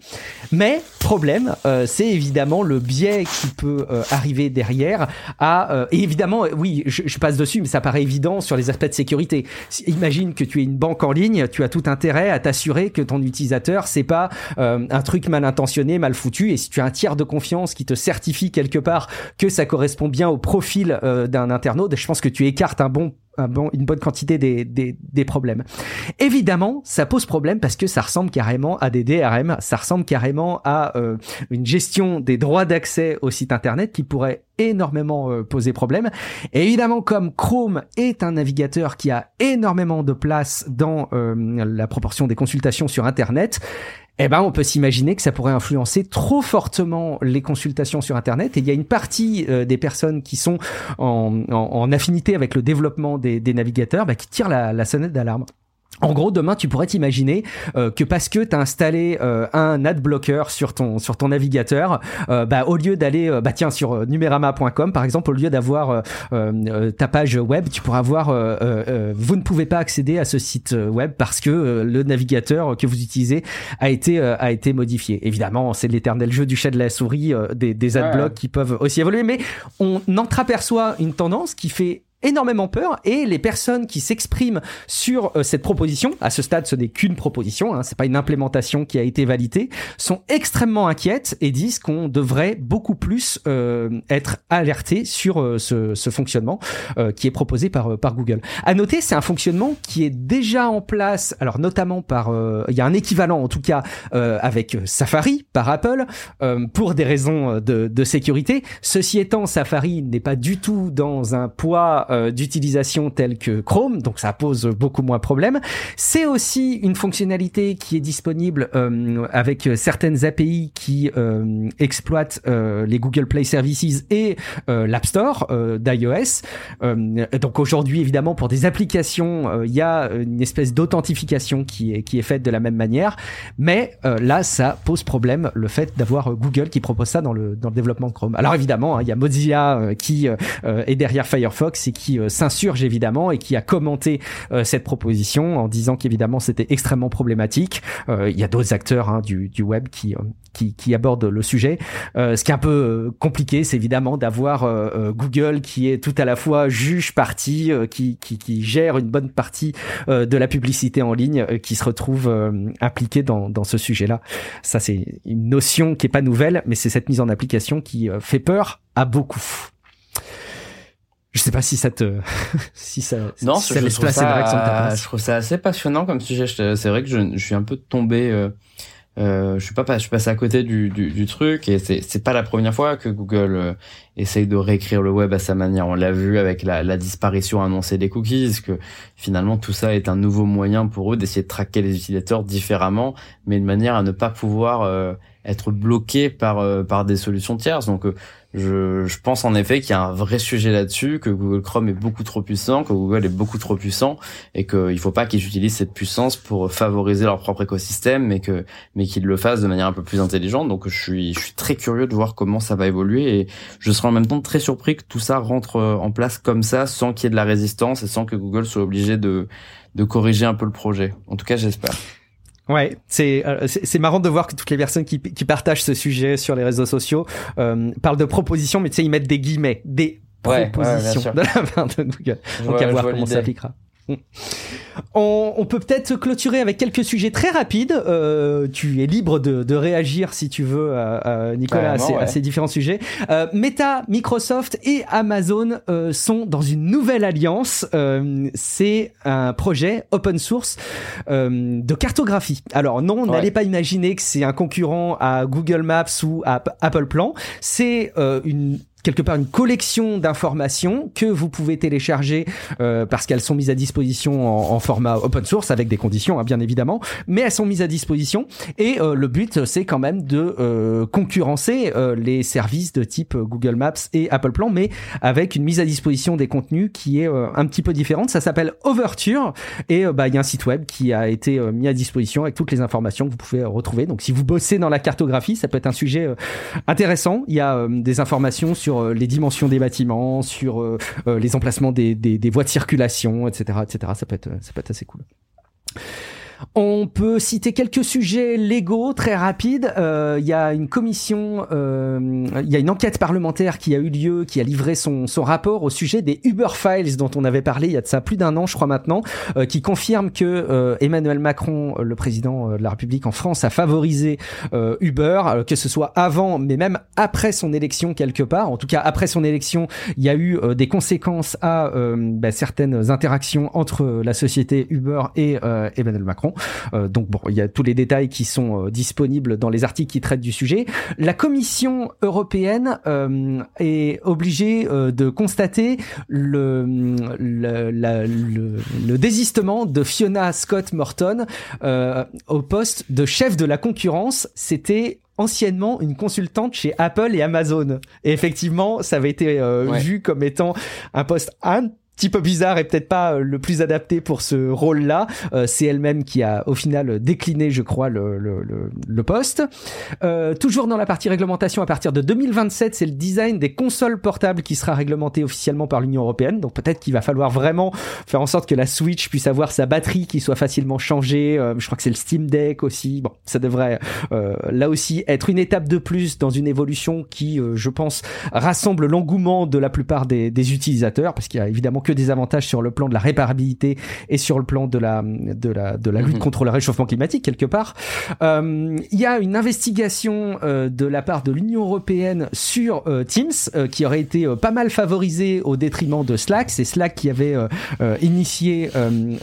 Mais problème, c'est évidemment le biais qui peut arriver derrière à et évidemment oui je, je passe dessus mais ça paraît évident sur les aspects de sécurité. Imagine que tu es une banque en ligne, tu as tout intérêt à t'assurer que ton utilisateur c'est pas euh, un truc mal intentionné, mal foutu. Et si tu as un tiers de confiance qui te certifie quelque part que ça correspond bien au profil euh, d'un internaute, je pense que tu écartes un bon une bonne quantité des, des, des, problèmes. Évidemment, ça pose problème parce que ça ressemble carrément à des DRM, ça ressemble carrément à euh, une gestion des droits d'accès au site internet qui pourrait énormément euh, poser problème. Évidemment, comme Chrome est un navigateur qui a énormément de place dans euh, la proportion des consultations sur internet, eh ben, on peut s'imaginer que ça pourrait influencer trop fortement les consultations sur Internet. Et il y a une partie euh, des personnes qui sont en, affinité avec le développement des, navigateurs bah, qui tirent la sonnette d'alarme. En gros, demain, tu pourrais t'imaginer euh, que parce que tu as installé euh, un ad blocker sur ton sur ton navigateur, euh, bah, au lieu d'aller bah tiens sur numerama.com par exemple, au lieu d'avoir ta page web, tu pourras avoir vous ne pouvez pas accéder à ce site web parce que le navigateur que vous utilisez a été a été modifié. Évidemment, c'est l'éternel jeu du chat de la souris des, des ad qui peuvent aussi évoluer, mais on entreaperçoit une tendance qui fait énormément peur et les personnes qui s'expriment sur euh, cette proposition, à ce stade ce n'est qu'une proposition, hein, c'est pas une implémentation qui a été validée, sont extrêmement inquiètes et disent qu'on devrait beaucoup plus euh, être alerté sur euh, ce, ce, fonctionnement qui est proposé par par Google. À noter, c'est un fonctionnement qui est déjà en place, alors notamment par, il y a un équivalent en tout cas avec Safari par Apple pour des raisons de, de sécurité. Ceci étant, Safari n'est pas du tout dans un poids euh, d'utilisation telle que Chrome, donc ça pose beaucoup moins de problèmes. C'est aussi une fonctionnalité qui est disponible euh, avec certaines API qui euh, exploitent les Google Play Services et l'App Store d'iOS. donc aujourd'hui, évidemment, pour des applications, il y a une espèce d'authentification qui est, qui est faite de la même manière, mais là, ça pose problème le fait d'avoir Google qui propose ça dans le, dans le développement de Chrome. Alors évidemment, hein, il y a Mozilla qui est derrière Firefox et qui euh, s'insurge évidemment et qui a commenté euh, cette proposition en disant qu'évidemment c'était extrêmement problématique. Euh, il y a d'autres acteurs hein, du, du web qui, qui, qui abordent le sujet. ce qui est un peu compliqué, c'est évidemment d'avoir Google qui est tout à la fois juge parti, qui, qui, qui, gère une bonne partie de la publicité en ligne, qui se retrouve impliqué dans, dans ce sujet-là. Ça, c'est une notion qui est pas nouvelle, mais c'est cette mise en application qui fait peur à beaucoup. Je sais pas si ça te, si ça, non, si ça je, trouve ça, je trouve ça assez passionnant comme sujet. C'est vrai que je, je, suis un peu tombé, euh, euh, je suis pas, je suis passé à côté du, du, du truc et c'est, c'est pas la première fois que Google euh, essaye de réécrire le web à sa manière. On l'a vu avec la, la, disparition annoncée des cookies, que finalement tout ça est un nouveau moyen pour eux d'essayer de traquer les utilisateurs différemment, mais de manière à ne pas pouvoir euh, être bloqué par par des solutions tierces. Donc je, je, pense en effet qu'il y a un vrai sujet là-dessus, que Google Chrome est beaucoup trop puissant, que Google est beaucoup trop puissant, et qu'il ne faut pas qu'ils utilisent cette puissance pour favoriser leur propre écosystème, mais que mais qu'ils le fassent de manière un peu plus intelligente. Donc je suis je suis très curieux de voir comment ça va évoluer, et je serai en même temps très surpris que tout ça rentre en place comme ça, sans qu'il y ait de la résistance et sans que Google soit obligé de de corriger un peu le projet. En tout cas, j'espère. Ouais, euh, c'est c'est marrant de voir que toutes les personnes qui, qui partagent ce sujet sur les réseaux sociaux euh, parlent de propositions, mais tu sais ils mettent des guillemets, des propositions de la part de Google. Donc à voir comment ça appliquera. On, peut peut-être clôturer avec quelques sujets très rapides. Euh, tu es libre de, réagir si tu veux, Nicolas, à ces, différents sujets. Euh, Meta, Microsoft et Amazon euh, sont dans une nouvelle alliance. c'est un projet open source de cartographie. Alors non, n'allez pas imaginer que c'est un concurrent à Google Maps ou à Apple Plan. C'est une quelque part une collection d'informations que vous pouvez télécharger euh, parce qu'elles sont mises à disposition en, format open source avec des conditions hein, bien évidemment, mais elles sont mises à disposition et euh, le but c'est quand même de euh, concurrencer les services de type Google Maps et Apple Plan, mais avec une mise à disposition des contenus qui est un petit peu différente. Ça s'appelle Overture et bah il y a un site web qui a été mis à disposition avec toutes les informations que vous pouvez retrouver. Donc si vous bossez dans la cartographie, ça peut être un sujet intéressant. Il y a des informations sur euh, les dimensions des bâtiments, sur euh, euh, les emplacements des, voies de circulation, etc., etc. Ça peut ça peut être assez cool. On peut citer quelques sujets légaux très rapides. Euh, il y a une commission, euh, il y a une enquête parlementaire qui a eu lieu, qui a livré son, son rapport au sujet des Uber Files dont on avait parlé il y a de ça plus d'un an, je crois maintenant, euh, qui confirme que Emmanuel Macron, le président de la République en France, a favorisé Uber, que ce soit avant, mais même après son élection quelque part. En tout cas, après son élection, il y a eu des conséquences à bah, certaines interactions entre la société Uber et Emmanuel Macron. Euh, donc bon, il y a tous les détails qui sont euh, disponibles dans les articles qui traitent du sujet. La Commission européenne euh, est obligée de constater le, le, le, désistement de Fiona Scott Morton au poste de chef de la concurrence. C'était anciennement une consultante chez Apple et Amazon. Et effectivement, ça avait été vu comme étant un poste un petit peu bizarre et peut-être pas euh, le plus adapté pour ce rôle-là. Euh, c'est elle-même qui a au final décliné, je crois, le, le, le, poste. Euh, toujours dans la partie réglementation, à partir de 2027, c'est le design des consoles portables qui sera réglementé officiellement par l'Union européenne. Donc peut-être qu'il va falloir vraiment faire en sorte que la Switch puisse avoir sa batterie qui soit facilement changée. je crois que c'est le Steam Deck aussi. Bon, ça devrait là aussi être une étape de plus dans une évolution qui, je pense, rassemble l'engouement de la plupart des, des utilisateurs, parce qu'il y a évidemment que des avantages sur le plan de la réparabilité et sur le plan de la de la de la lutte mhm. contre le réchauffement climatique quelque part. Euh, il y a une investigation euh, de la part de l'Union européenne sur euh, Teams qui aurait été pas mal favorisé au détriment de Slack. C'est Slack qui avait initié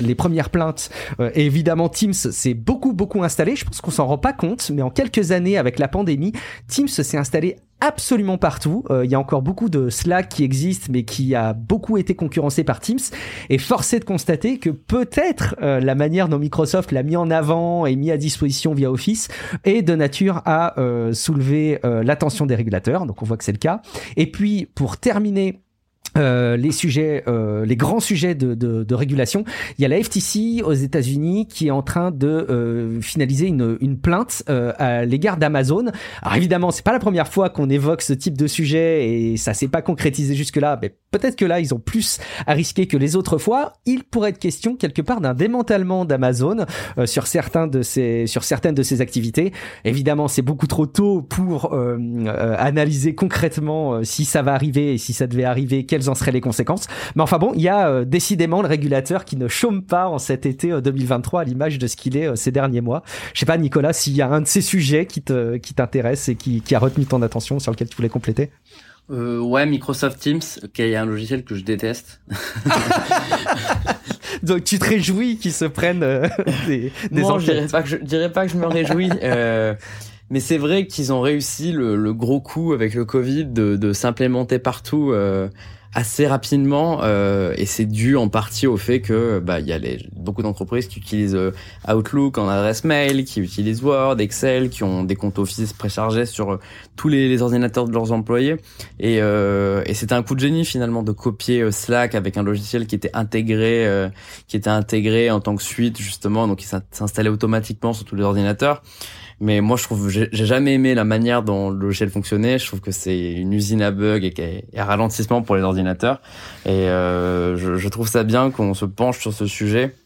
les premières plaintes. et évidemment, Teams s'est beaucoup beaucoup installé. Je pense qu'on s'en rend pas compte, mais en quelques années avec la pandémie, Teams s'est installé absolument partout. Euh, il y a encore beaucoup de Slack qui existent, mais qui a beaucoup été concurrencé par Teams. Et forcé de constater que peut-être euh, la manière dont Microsoft l'a mis en avant et mis à disposition via Office est de nature à euh, soulever l'attention des régulateurs. Donc on voit que c'est le cas. Et puis pour terminer euh, les sujets, euh, les grands sujets de, de, de, régulation. Il y a la FTC aux États-Unis qui est en train de euh, finaliser une, une plainte euh, à l'égard d'Amazon. Alors évidemment, c'est pas la première fois qu'on évoque ce type de sujet et ça s'est pas concrétisé jusque-là. Mais peut-être que là, ils ont plus à risquer que les autres fois. Il pourrait être question quelque part d'un démantèlement d'Amazon euh, sur certains de ces, sur certaines de ses activités. Évidemment, c'est beaucoup trop tôt pour analyser concrètement si ça va arriver et si ça devait arriver quelles en seraient les conséquences. Mais enfin bon, il y a euh, décidément le régulateur qui ne chôme pas en cet été 2023 euh, à l'image de ce qu'il est euh, ces derniers mois. Je sais pas Nicolas s'il y a un de ces sujets qui te qui t'intéresse et qui, qui a retenu ton attention sur lequel tu voulais compléter? Euh, ouais, Microsoft Teams, qui est un logiciel que je déteste. Donc tu te réjouis qu'ils se prennent des, des non, je dirais pas que je dirais pas que je me réjouis. Euh, mais c'est vrai qu'ils ont réussi le, le, gros coup avec le Covid de, de s'implémenter partout. Euh, assez rapidement euh, et c'est dû en partie au fait que bah il y a les, beaucoup d'entreprises qui utilisent euh, Outlook en adresse mail, qui utilisent Word, Excel, qui ont des comptes Office préchargés sur euh, tous les, ordinateurs de leurs employés. Et, euh, et c'était un coup de génie finalement de copier euh, Slack avec un logiciel qui était intégré qui était intégré en tant que suite justement. Donc il s'installait automatiquement sur tous les ordinateurs mais moi, je trouve, j'ai jamais aimé la manière dont le logiciel fonctionnait. Je trouve que c'est une usine à bugs et, un ralentissement pour les ordinateurs. Et euh, je, je, trouve ça bien qu'on se penche sur ce sujet.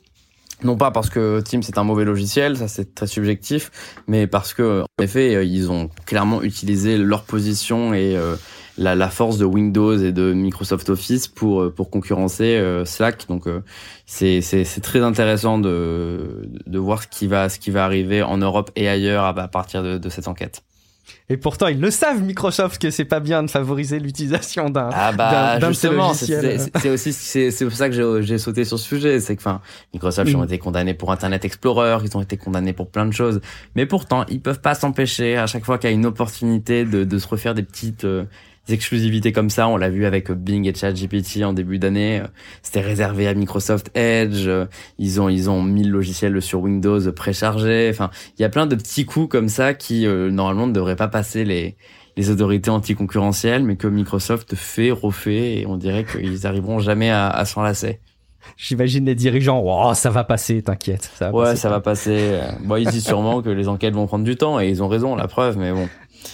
Non pas parce que Teams est un mauvais logiciel, ça c'est très subjectif, mais parce que en effet ils ont clairement utilisé leur position et euh, la, la, force de Windows et de Microsoft Office pour euh, pour concurrencer euh, Slack. Donc euh, c'est c'est très intéressant de de voir ce qui va ce qui va arriver en Europe et ailleurs à, partir de, de cette enquête. Et pourtant, ils le savent, Microsoft, que c'est pas bien de favoriser l'utilisation d'un ah bah, justement, c'est aussi c'est pour ça que j'ai sauté sur ce sujet, c'est que enfin Microsoft ils ont mm. été condamnés pour Internet Explorer, ils ont été condamnés pour plein de choses, mais pourtant ils peuvent pas s'empêcher à chaque fois qu'il y a une opportunité de, de se refaire des petites exclusivités comme ça. On l'a vu avec Bing et ChatGPT en début d'année. C'était réservé à Microsoft Edge. Ils ont ils ont mis le logiciel sur Windows préchargé. Enfin, il y a plein de petits coups comme ça qui euh, normalement ne devraient pas passer les les autorités anticoncurrentielles, mais que Microsoft fait, refait, et on dirait qu'ils arriveront jamais à, à s'enlacer. J'imagine les dirigeants, oh, ça va passer, t'inquiète. Ça va ouais, passer, ça va passer. Bon, ils disent sûrement que les enquêtes vont prendre du temps, et ils ont raison, la preuve, mais bon.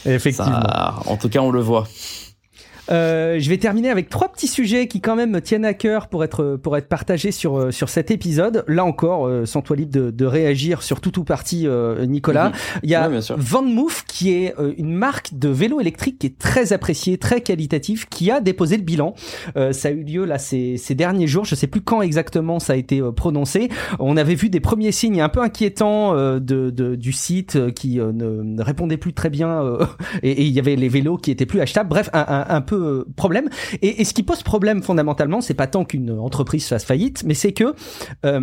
Effectivement. en tout cas, on le voit. Euh, je vais terminer avec trois petits sujets qui quand même me tiennent à cœur pour être pour être partagés sur euh, sur cet épisode. Là encore, euh, sans toi libre de, de, réagir sur tout ou partie, euh, Nicolas. Mhm. Il y a Van Moof qui est une marque de vélo électrique qui est très appréciée, très qualitative, qui a déposé le bilan. ça a eu lieu là ces, ces derniers jours. Je sais plus quand exactement ça a été prononcé. On avait vu des premiers signes un peu inquiétants de, de, du site qui ne, ne, répondait plus très bien et, il y avait les vélos qui étaient plus achetables. Bref, un, un, un peu euh, problème. Et, ce qui pose problème fondamentalement, c'est pas tant qu'une entreprise fasse faillite, mais c'est que euh,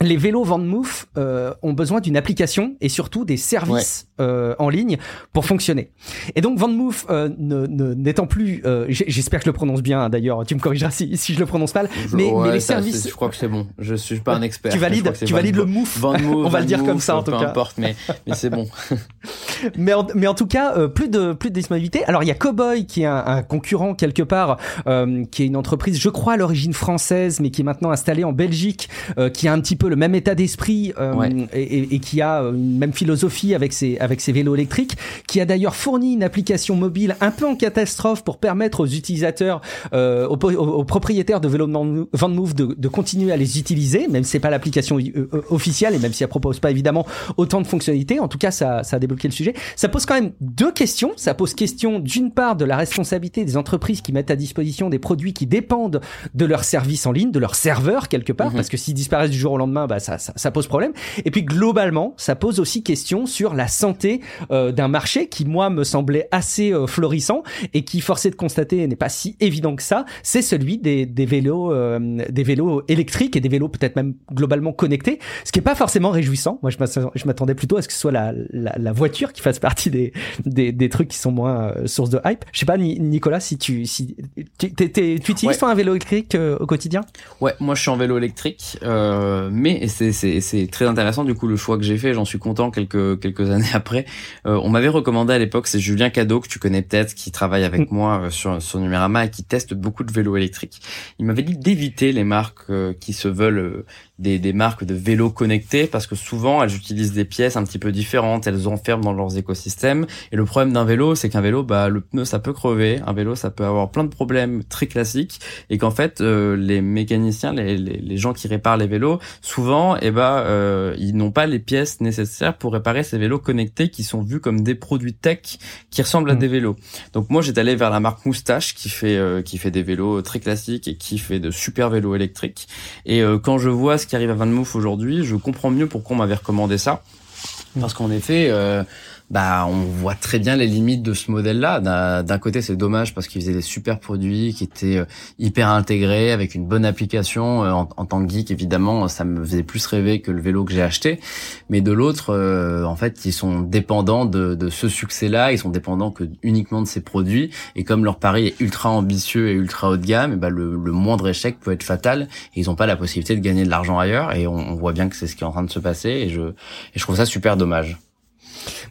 les vélos Vendmove euh, ont besoin d'une application et surtout des services euh, en ligne pour fonctionner. Et donc Vendmove euh, n'étant plus, euh, j'espère que je le prononce bien hein, d'ailleurs, tu me corrigeras si, si je le prononce mal, mais, mais les services... Je crois que c'est bon, je suis pas un expert. Tu valides, tu valides le move, on va le dire comme ça en tout cas. Importe, mais, mais c'est bon. mais, en, mais en tout cas, euh, plus de plus de disponibilité. Alors il y a Cowboy qui est un, un concurrent quelque part, euh, qui est une entreprise, je crois à l'origine française, mais qui est maintenant installée en Belgique, qui a un petit peu peu le même état d'esprit et, qui a une même philosophie avec ses avec ses vélos électriques, qui a d'ailleurs fourni une application mobile un peu en catastrophe pour permettre aux utilisateurs, aux, propriétaires de vélos Van de, de continuer à les utiliser, même si c'est pas l'application officielle et même si elle propose pas évidemment autant de fonctionnalités. En tout cas, ça, ça a débloqué le sujet. Ça pose quand même deux questions. Ça pose question d'une part de la responsabilité des entreprises qui mettent à disposition des produits qui dépendent de leur service en ligne, de leur serveur quelque part, mhm. parce que s'ils disparaissent du jour au lendemain, bah ça, ça, ça, pose problème. Et puis globalement, ça pose aussi question sur la santé euh, d'un marché qui moi me semblait assez euh, florissant et qui forcé de constater n'est pas si évident que ça. C'est celui des, des vélos, euh, des vélos électriques et des vélos peut-être même globalement connectés, ce qui est pas forcément réjouissant. Moi, je m'attendais plutôt à ce que ce soit la, la, la voiture qui fasse partie des, des, des trucs qui sont moins euh, source de hype. Je sais pas, Nicolas, si tu, si tu, tu utilises toi un vélo électrique euh, au quotidien? Ouais, moi je suis en vélo électrique, euh, mais c'est, c'est, c'est très intéressant du coup le choix que j'ai fait. J'en suis content quelques quelques années après. Euh, on m'avait recommandé à l'époque, c'est Julien Cadeau que tu connais peut-être, qui travaille avec mm. moi euh, sur sur Numérama et qui teste beaucoup de vélos électriques. Il m'avait dit d'éviter les marques qui se veulent des, des marques de vélos connectés parce que souvent elles utilisent des pièces un petit peu différentes, elles enferment dans leurs écosystèmes. Et le problème d'un vélo, c'est qu'un vélo, bah le pneu ça peut crever, un vélo ça peut avoir plein de problèmes très classiques et qu'en fait euh, les mécaniciens, les, les, les, gens qui réparent les vélos, souvent, eh ben euh, ils n'ont pas les pièces nécessaires pour réparer ces vélos connectés qui sont vus comme des produits tech qui ressemblent à mm. des vélos. Donc moi j'étais allé vers la marque Moustache qui fait euh, qui fait des vélos très classiques et qui fait de super vélos électriques. Et quand je vois ce qui arrive à Van Moof aujourd'hui, je comprends mieux pourquoi on m'avait recommandé ça. Parce qu'en effet, euh, bah on voit très bien les limites de ce modèle-là. D'un côté, c'est dommage parce qu'ils faisaient des super produits qui étaient euh, hyper intégrés avec une bonne application. Euh, en, tant que geek, évidemment, ça me faisait plus rêver que le vélo que j'ai acheté. Mais de l'autre, euh, en fait, ils sont dépendants de, de ce succès-là. Ils sont dépendants que uniquement de ces produits. Et comme leur pari est ultra ambitieux et ultra haut de gamme, et bah, le, le, moindre échec peut être fatal. Et ils n'ont pas la possibilité de gagner de l'argent ailleurs. Et on, on voit bien que c'est ce qui est en train de se passer. Et je, et je trouve ça super dommage.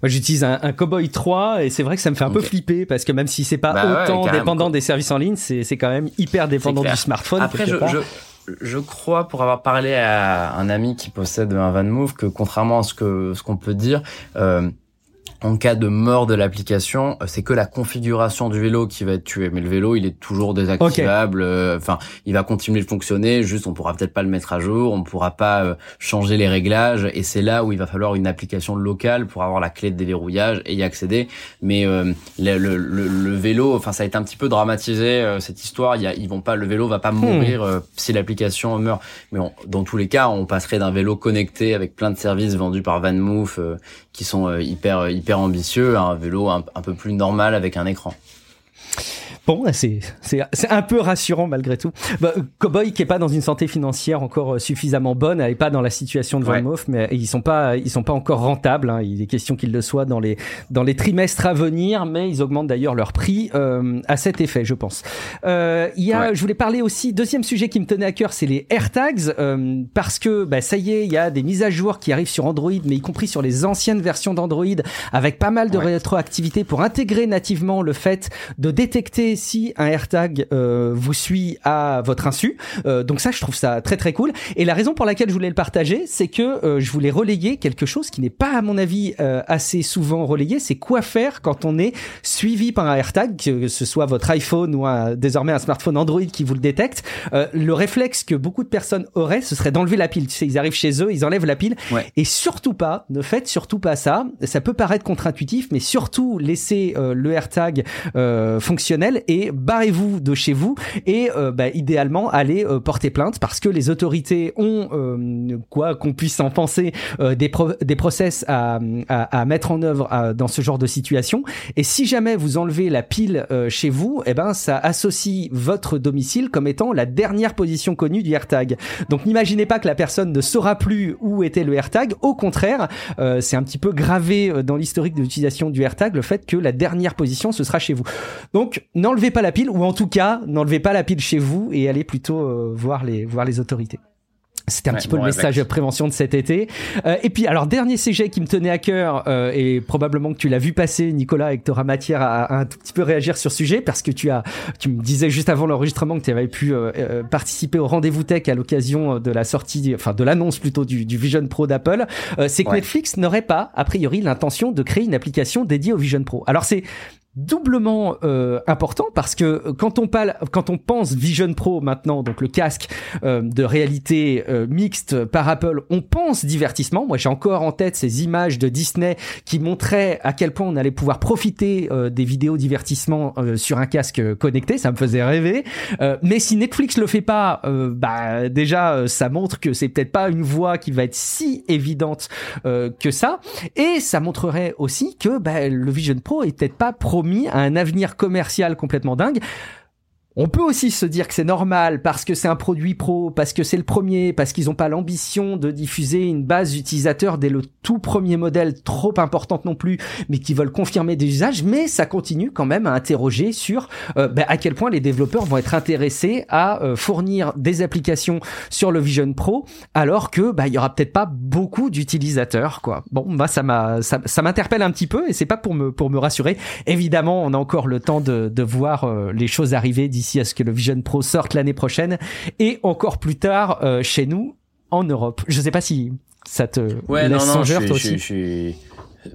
Moi, j'utilise un, un, Cowboy 3 et c'est vrai que ça me fait un peu flipper parce que même si c'est pas bah autant dépendant des services en ligne, c'est quand même hyper dépendant du smartphone. Après, je, je, je, crois, pour avoir parlé à un ami qui possède un Van Move, que contrairement à ce que ce qu'on peut dire, euh, en cas de mort de l'application, euh, c'est que la configuration du vélo qui va être tuée. Mais le vélo, il est toujours désactivable. Euh, enfin, il va continuer de fonctionner. Juste, on pourra peut-être pas le mettre à jour. On pourra pas euh, changer les réglages. Et c'est là où il va falloir une application locale pour avoir la clé de déverrouillage et y accéder. Mais le, le, le, vélo, enfin, ça a été un petit peu dramatisé cette histoire. Il y a, ils vont pas, le vélo va pas hmm. mourir si l'application meurt. Mais dans tous les cas, on passerait d'un vélo connecté avec plein de services vendus par VanMoof qui sont hyper hyper ambitieux un vélo un, peu plus normal avec un écran. Bon, c'est c'est un peu rassurant malgré tout. Bah, Cowboy qui est pas dans une santé financière encore euh, suffisamment bonne, elle est pas dans la situation de Van mais ils sont pas ils sont pas encore rentables. Hein. Il est question qu'ils le soient dans les dans les trimestres à venir, mais ils augmentent d'ailleurs leur prix euh, à cet effet, je pense. Euh, il y a, je voulais parler aussi deuxième sujet qui me tenait à cœur, c'est les AirTags euh, parce que bah, ça y est, il y a des mises à jour qui arrivent sur Android, mais y compris sur les anciennes versions d'Android, avec pas mal de rétroactivité pour intégrer nativement le fait de détecter si un AirTag euh, vous suit à votre insu. Euh, donc ça, je trouve ça très très cool. Et la raison pour laquelle je voulais le partager, c'est que euh, je voulais relayer quelque chose qui n'est pas, à mon avis, assez souvent relayé. C'est quoi faire quand on est suivi par un AirTag, que ce soit votre iPhone ou un, désormais un smartphone Android qui vous le détecte. le réflexe que beaucoup de personnes auraient, ce serait d'enlever la pile. Tu sais, ils arrivent chez eux, ils enlèvent la pile. Et surtout pas, ne faites surtout pas ça. Ça peut paraître contre-intuitif, mais surtout laissez le AirTag fonctionnel et barrez-vous de chez vous et euh, bah, idéalement allez euh, porter plainte parce que les autorités ont euh, quoi qu'on puisse en penser des, des process à, à, à, mettre en œuvre dans ce genre de situation. Et si jamais vous enlevez la pile chez vous et eh ben ça associe votre domicile comme étant la dernière position connue du AirTag. Donc n'imaginez pas que la personne ne saura plus où était le AirTag. Au contraire c'est un petit peu gravé dans l'historique de l'utilisation du AirTag le fait que la dernière position ce sera chez vous donc n'enlevez pas la pile ou en tout cas n'enlevez pas la pile chez vous et allez plutôt euh, voir les voir les autorités. C'était un petit peu le message de prévention de cet été. Euh, et puis, alors, dernier sujet qui me tenait à cœur, euh, et probablement que tu l'as vu passer, Nicolas, et que tu auras matière à, un tout petit peu réagir sur ce sujet, parce que tu as, tu me disais juste avant l'enregistrement que tu avais pu euh, euh, participer au rendez-vous tech à l'occasion de la sortie, enfin, de l'annonce plutôt du, du, Vision Pro d'Apple. Euh, c'est que Netflix n'aurait pas, a priori, l'intention de créer une application dédiée au Vision Pro. Alors, c'est doublement euh, important parce que quand on parle, quand on pense Vision Pro maintenant, donc le casque euh, de réalité euh, mixte par Apple, on pense divertissement. Moi, j'ai encore en tête ces images de Disney qui montraient à quel point on allait pouvoir profiter des vidéos divertissement sur un casque connecté. Ça me faisait rêver. mais si Netflix le fait pas, bah déjà ça montre que c'est peut-être pas une voie qui va être si évidente que ça. Et ça montrerait aussi que bah, le Vision Pro est peut-être pas promis à un avenir commercial complètement dingue. On peut aussi se dire que c'est normal parce que c'est un produit pro, parce que c'est le premier, parce qu'ils n'ont pas l'ambition de diffuser une base d'utilisateurs dès le tout premier modèle trop importante non plus, mais qui veulent confirmer des usages. Mais ça continue quand même à interroger sur euh, bah, à quel point les développeurs vont être intéressés à euh, fournir des applications sur le Vision Pro, alors que bah il y aura peut-être pas beaucoup d'utilisateurs quoi. Bon, bah ça m'a ça, m'interpelle un petit peu et c'est pas pour me rassurer. Évidemment, on a encore le temps de de voir euh, les choses arriver d'ici à ce que le Vision Pro sorte l'année prochaine et encore plus tard euh, chez nous en Europe. Je sais pas si ça te ouais, laisse non, non, songeur toi aussi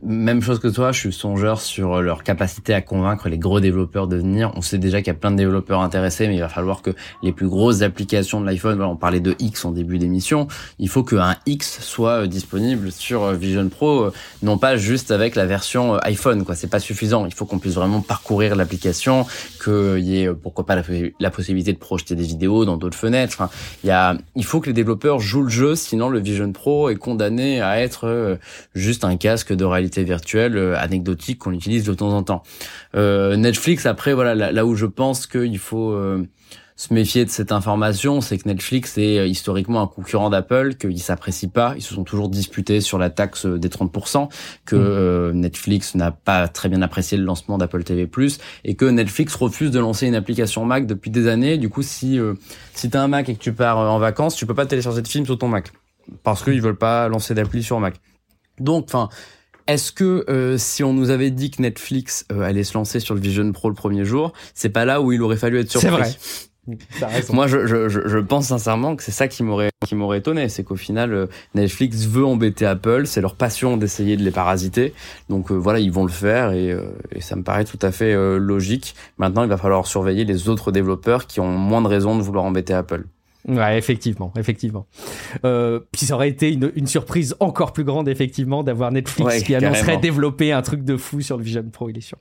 même chose que toi, je suis songeur sur leur capacité à convaincre les gros développeurs de venir. On sait déjà qu'il y a plein de développeurs intéressés, mais il va falloir que les plus grosses applications de l'iPhone, on parlait de X en début d'émission, il faut qu'un X soit euh, disponible sur euh, Vision Pro, euh, non pas juste avec la version iPhone, quoi. C'est pas suffisant. Il faut qu'on puisse vraiment parcourir l'application, qu'il y ait pourquoi pas la, possibilité de projeter des vidéos dans d'autres fenêtres. Il faut que les développeurs jouent le jeu, sinon le Vision Pro est condamné à être juste un casque de réalité virtuelle euh, anecdotique qu'on utilise de temps en temps. Euh, Netflix, après, voilà, là, où je pense qu'il faut euh, se méfier de cette information, c'est que Netflix est historiquement un concurrent d'Apple, qu'ils s'apprécient pas, ils se sont toujours disputés sur la taxe des 30%, que mmh. Netflix n'a pas très bien apprécié le lancement d'Apple TV+, et que Netflix refuse de lancer une application Mac depuis des années. Du coup, si si t'as un Mac et que tu pars en vacances, tu peux pas télécharger de films sur ton Mac parce qu'ils veulent pas lancer d'appli sur Mac. Donc, enfin, est-ce que euh, si on nous avait dit que Netflix euh, allait se lancer sur le Vision Pro le premier jour, c'est pas là où il aurait fallu être surpris? C'est vrai. Moi, je, je, je, pense sincèrement que c'est ça qui m'aurait qui m'aurait étonné, c'est qu'au final, euh, Netflix veut embêter Apple, c'est leur passion d'essayer de les parasiter, donc voilà, ils vont le faire et, et ça me paraît tout à fait logique. Maintenant, il va falloir surveiller les autres développeurs qui ont moins de raisons de vouloir embêter Apple. Ouais, effectivement, effectivement. Euh, puis ça aurait été une, une, surprise encore plus grande, effectivement, d'avoir Netflix qui annoncerait développer un truc de fou sur le Vision Pro, il est sûr.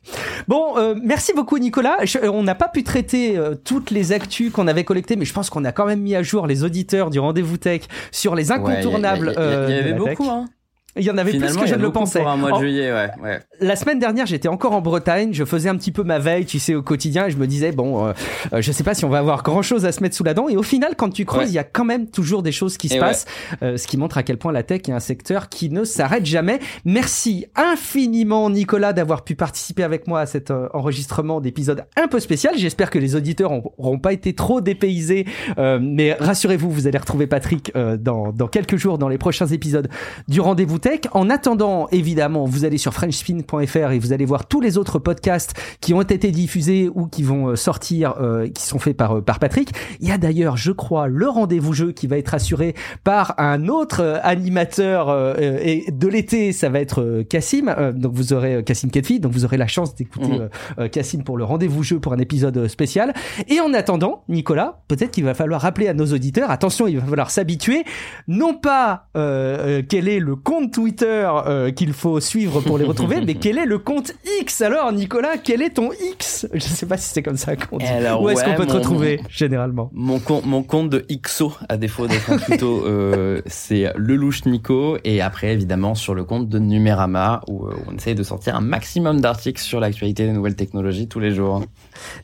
Bon, euh, merci beaucoup Nicolas. on n'a pas pu traiter euh, toutes les actus qu'on avait collectées, mais je pense qu'on a quand même mis à jour les auditeurs du rendez-vous tech sur les incontournables. il y, y, y, avait beaucoup, hein. Il y en avait plus que je ne le pensais. un mois de juillet, ouais, ouais. La semaine dernière, j'étais encore en Bretagne. Je faisais un petit peu ma veille, tu sais, au quotidien, et je me disais bon, euh, euh je sais pas si on va avoir grand chose à se mettre sous la dent. Et au final, quand tu creuses, il y a quand même toujours des choses qui se passent, euh, ce qui montre à quel point la tech est un secteur qui ne s'arrête jamais. Merci infiniment, Nicolas, d'avoir pu participer avec moi à cet euh, enregistrement d'épisode un peu spécial. J'espère que les auditeurs n'auront pas été trop dépaysés, mais rassurez-vous, vous allez retrouver Patrick dans, dans quelques jours dans les prochains épisodes du rendez-vous tech. En attendant, évidemment, vous allez sur frenchspin.fr et vous allez voir tous les autres podcasts qui ont été diffusés ou qui vont euh, sortir, euh, qui sont faits par, euh, par Patrick. Il y a d'ailleurs, je crois, le rendez-vous jeu qui va être assuré par un autre animateur et de l'été, ça va être Cassim. donc vous aurez Cassim Ketfi, donc vous aurez la chance d'écouter mmh. Cassim pour le rendez-vous jeu pour un épisode spécial. Et en attendant, Nicolas, peut-être qu'il va falloir rappeler à nos auditeurs, attention, il va falloir s'habituer, non pas quel est le compte Twitter euh, qu'il faut suivre pour les retrouver, mais quel est le compte X? Alors, Nicolas Quel est ton X? Je sais pas si c'est comme ça qu'on dit. Où est-ce qu'on peut te retrouver généralement? Mon compte, mon compte de XO, à défaut d'être un tuto, euh, c'est Lelouch Nico, et après évidemment sur le compte de Numérama où, euh, on essaye de sortir un maximum d'articles sur l'actualité des nouvelles technologies tous les jours.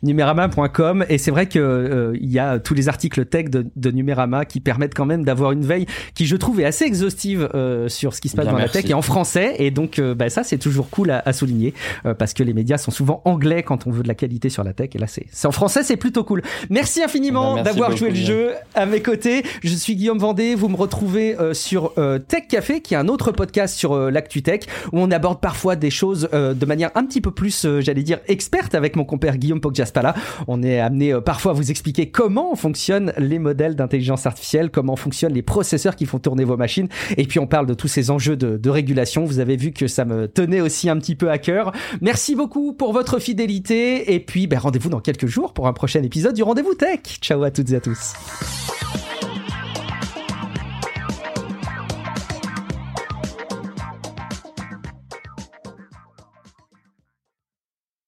Numérama.com et c'est vrai que il y a tous les articles tech de, de Numérama qui permettent quand même d'avoir une veille qui je trouve est assez exhaustive sur ce qui se passe dans la tech et en français. Et donc, bah, ça, c'est toujours cool à, souligner parce que les médias sont souvent anglais quand on veut de la qualité sur la tech. Et là, c'est en français, c'est plutôt cool. Merci infiniment eh ben, d'avoir joué le jeu à mes côtés. Je suis Guillaume Vendée. Vous me retrouvez sur Tech Café, qui est un autre podcast sur l'actu tech où on aborde parfois des choses de manière un petit peu plus, j'allais dire, experte avec mon compère Guillaume Poggiaspala. On est amené parfois à vous expliquer comment fonctionnent les modèles d'intelligence artificielle, comment fonctionnent les processeurs qui font tourner vos machines. Et puis on parle de tous ces enjeux de, régulation. Vous avez vu que ça me tenait aussi un petit peu à cœur. Merci beaucoup pour votre fidélité. Et puis ben, rendez-vous dans quelques jours pour un prochain épisode du Rendez-vous Tech. Ciao à toutes et à tous.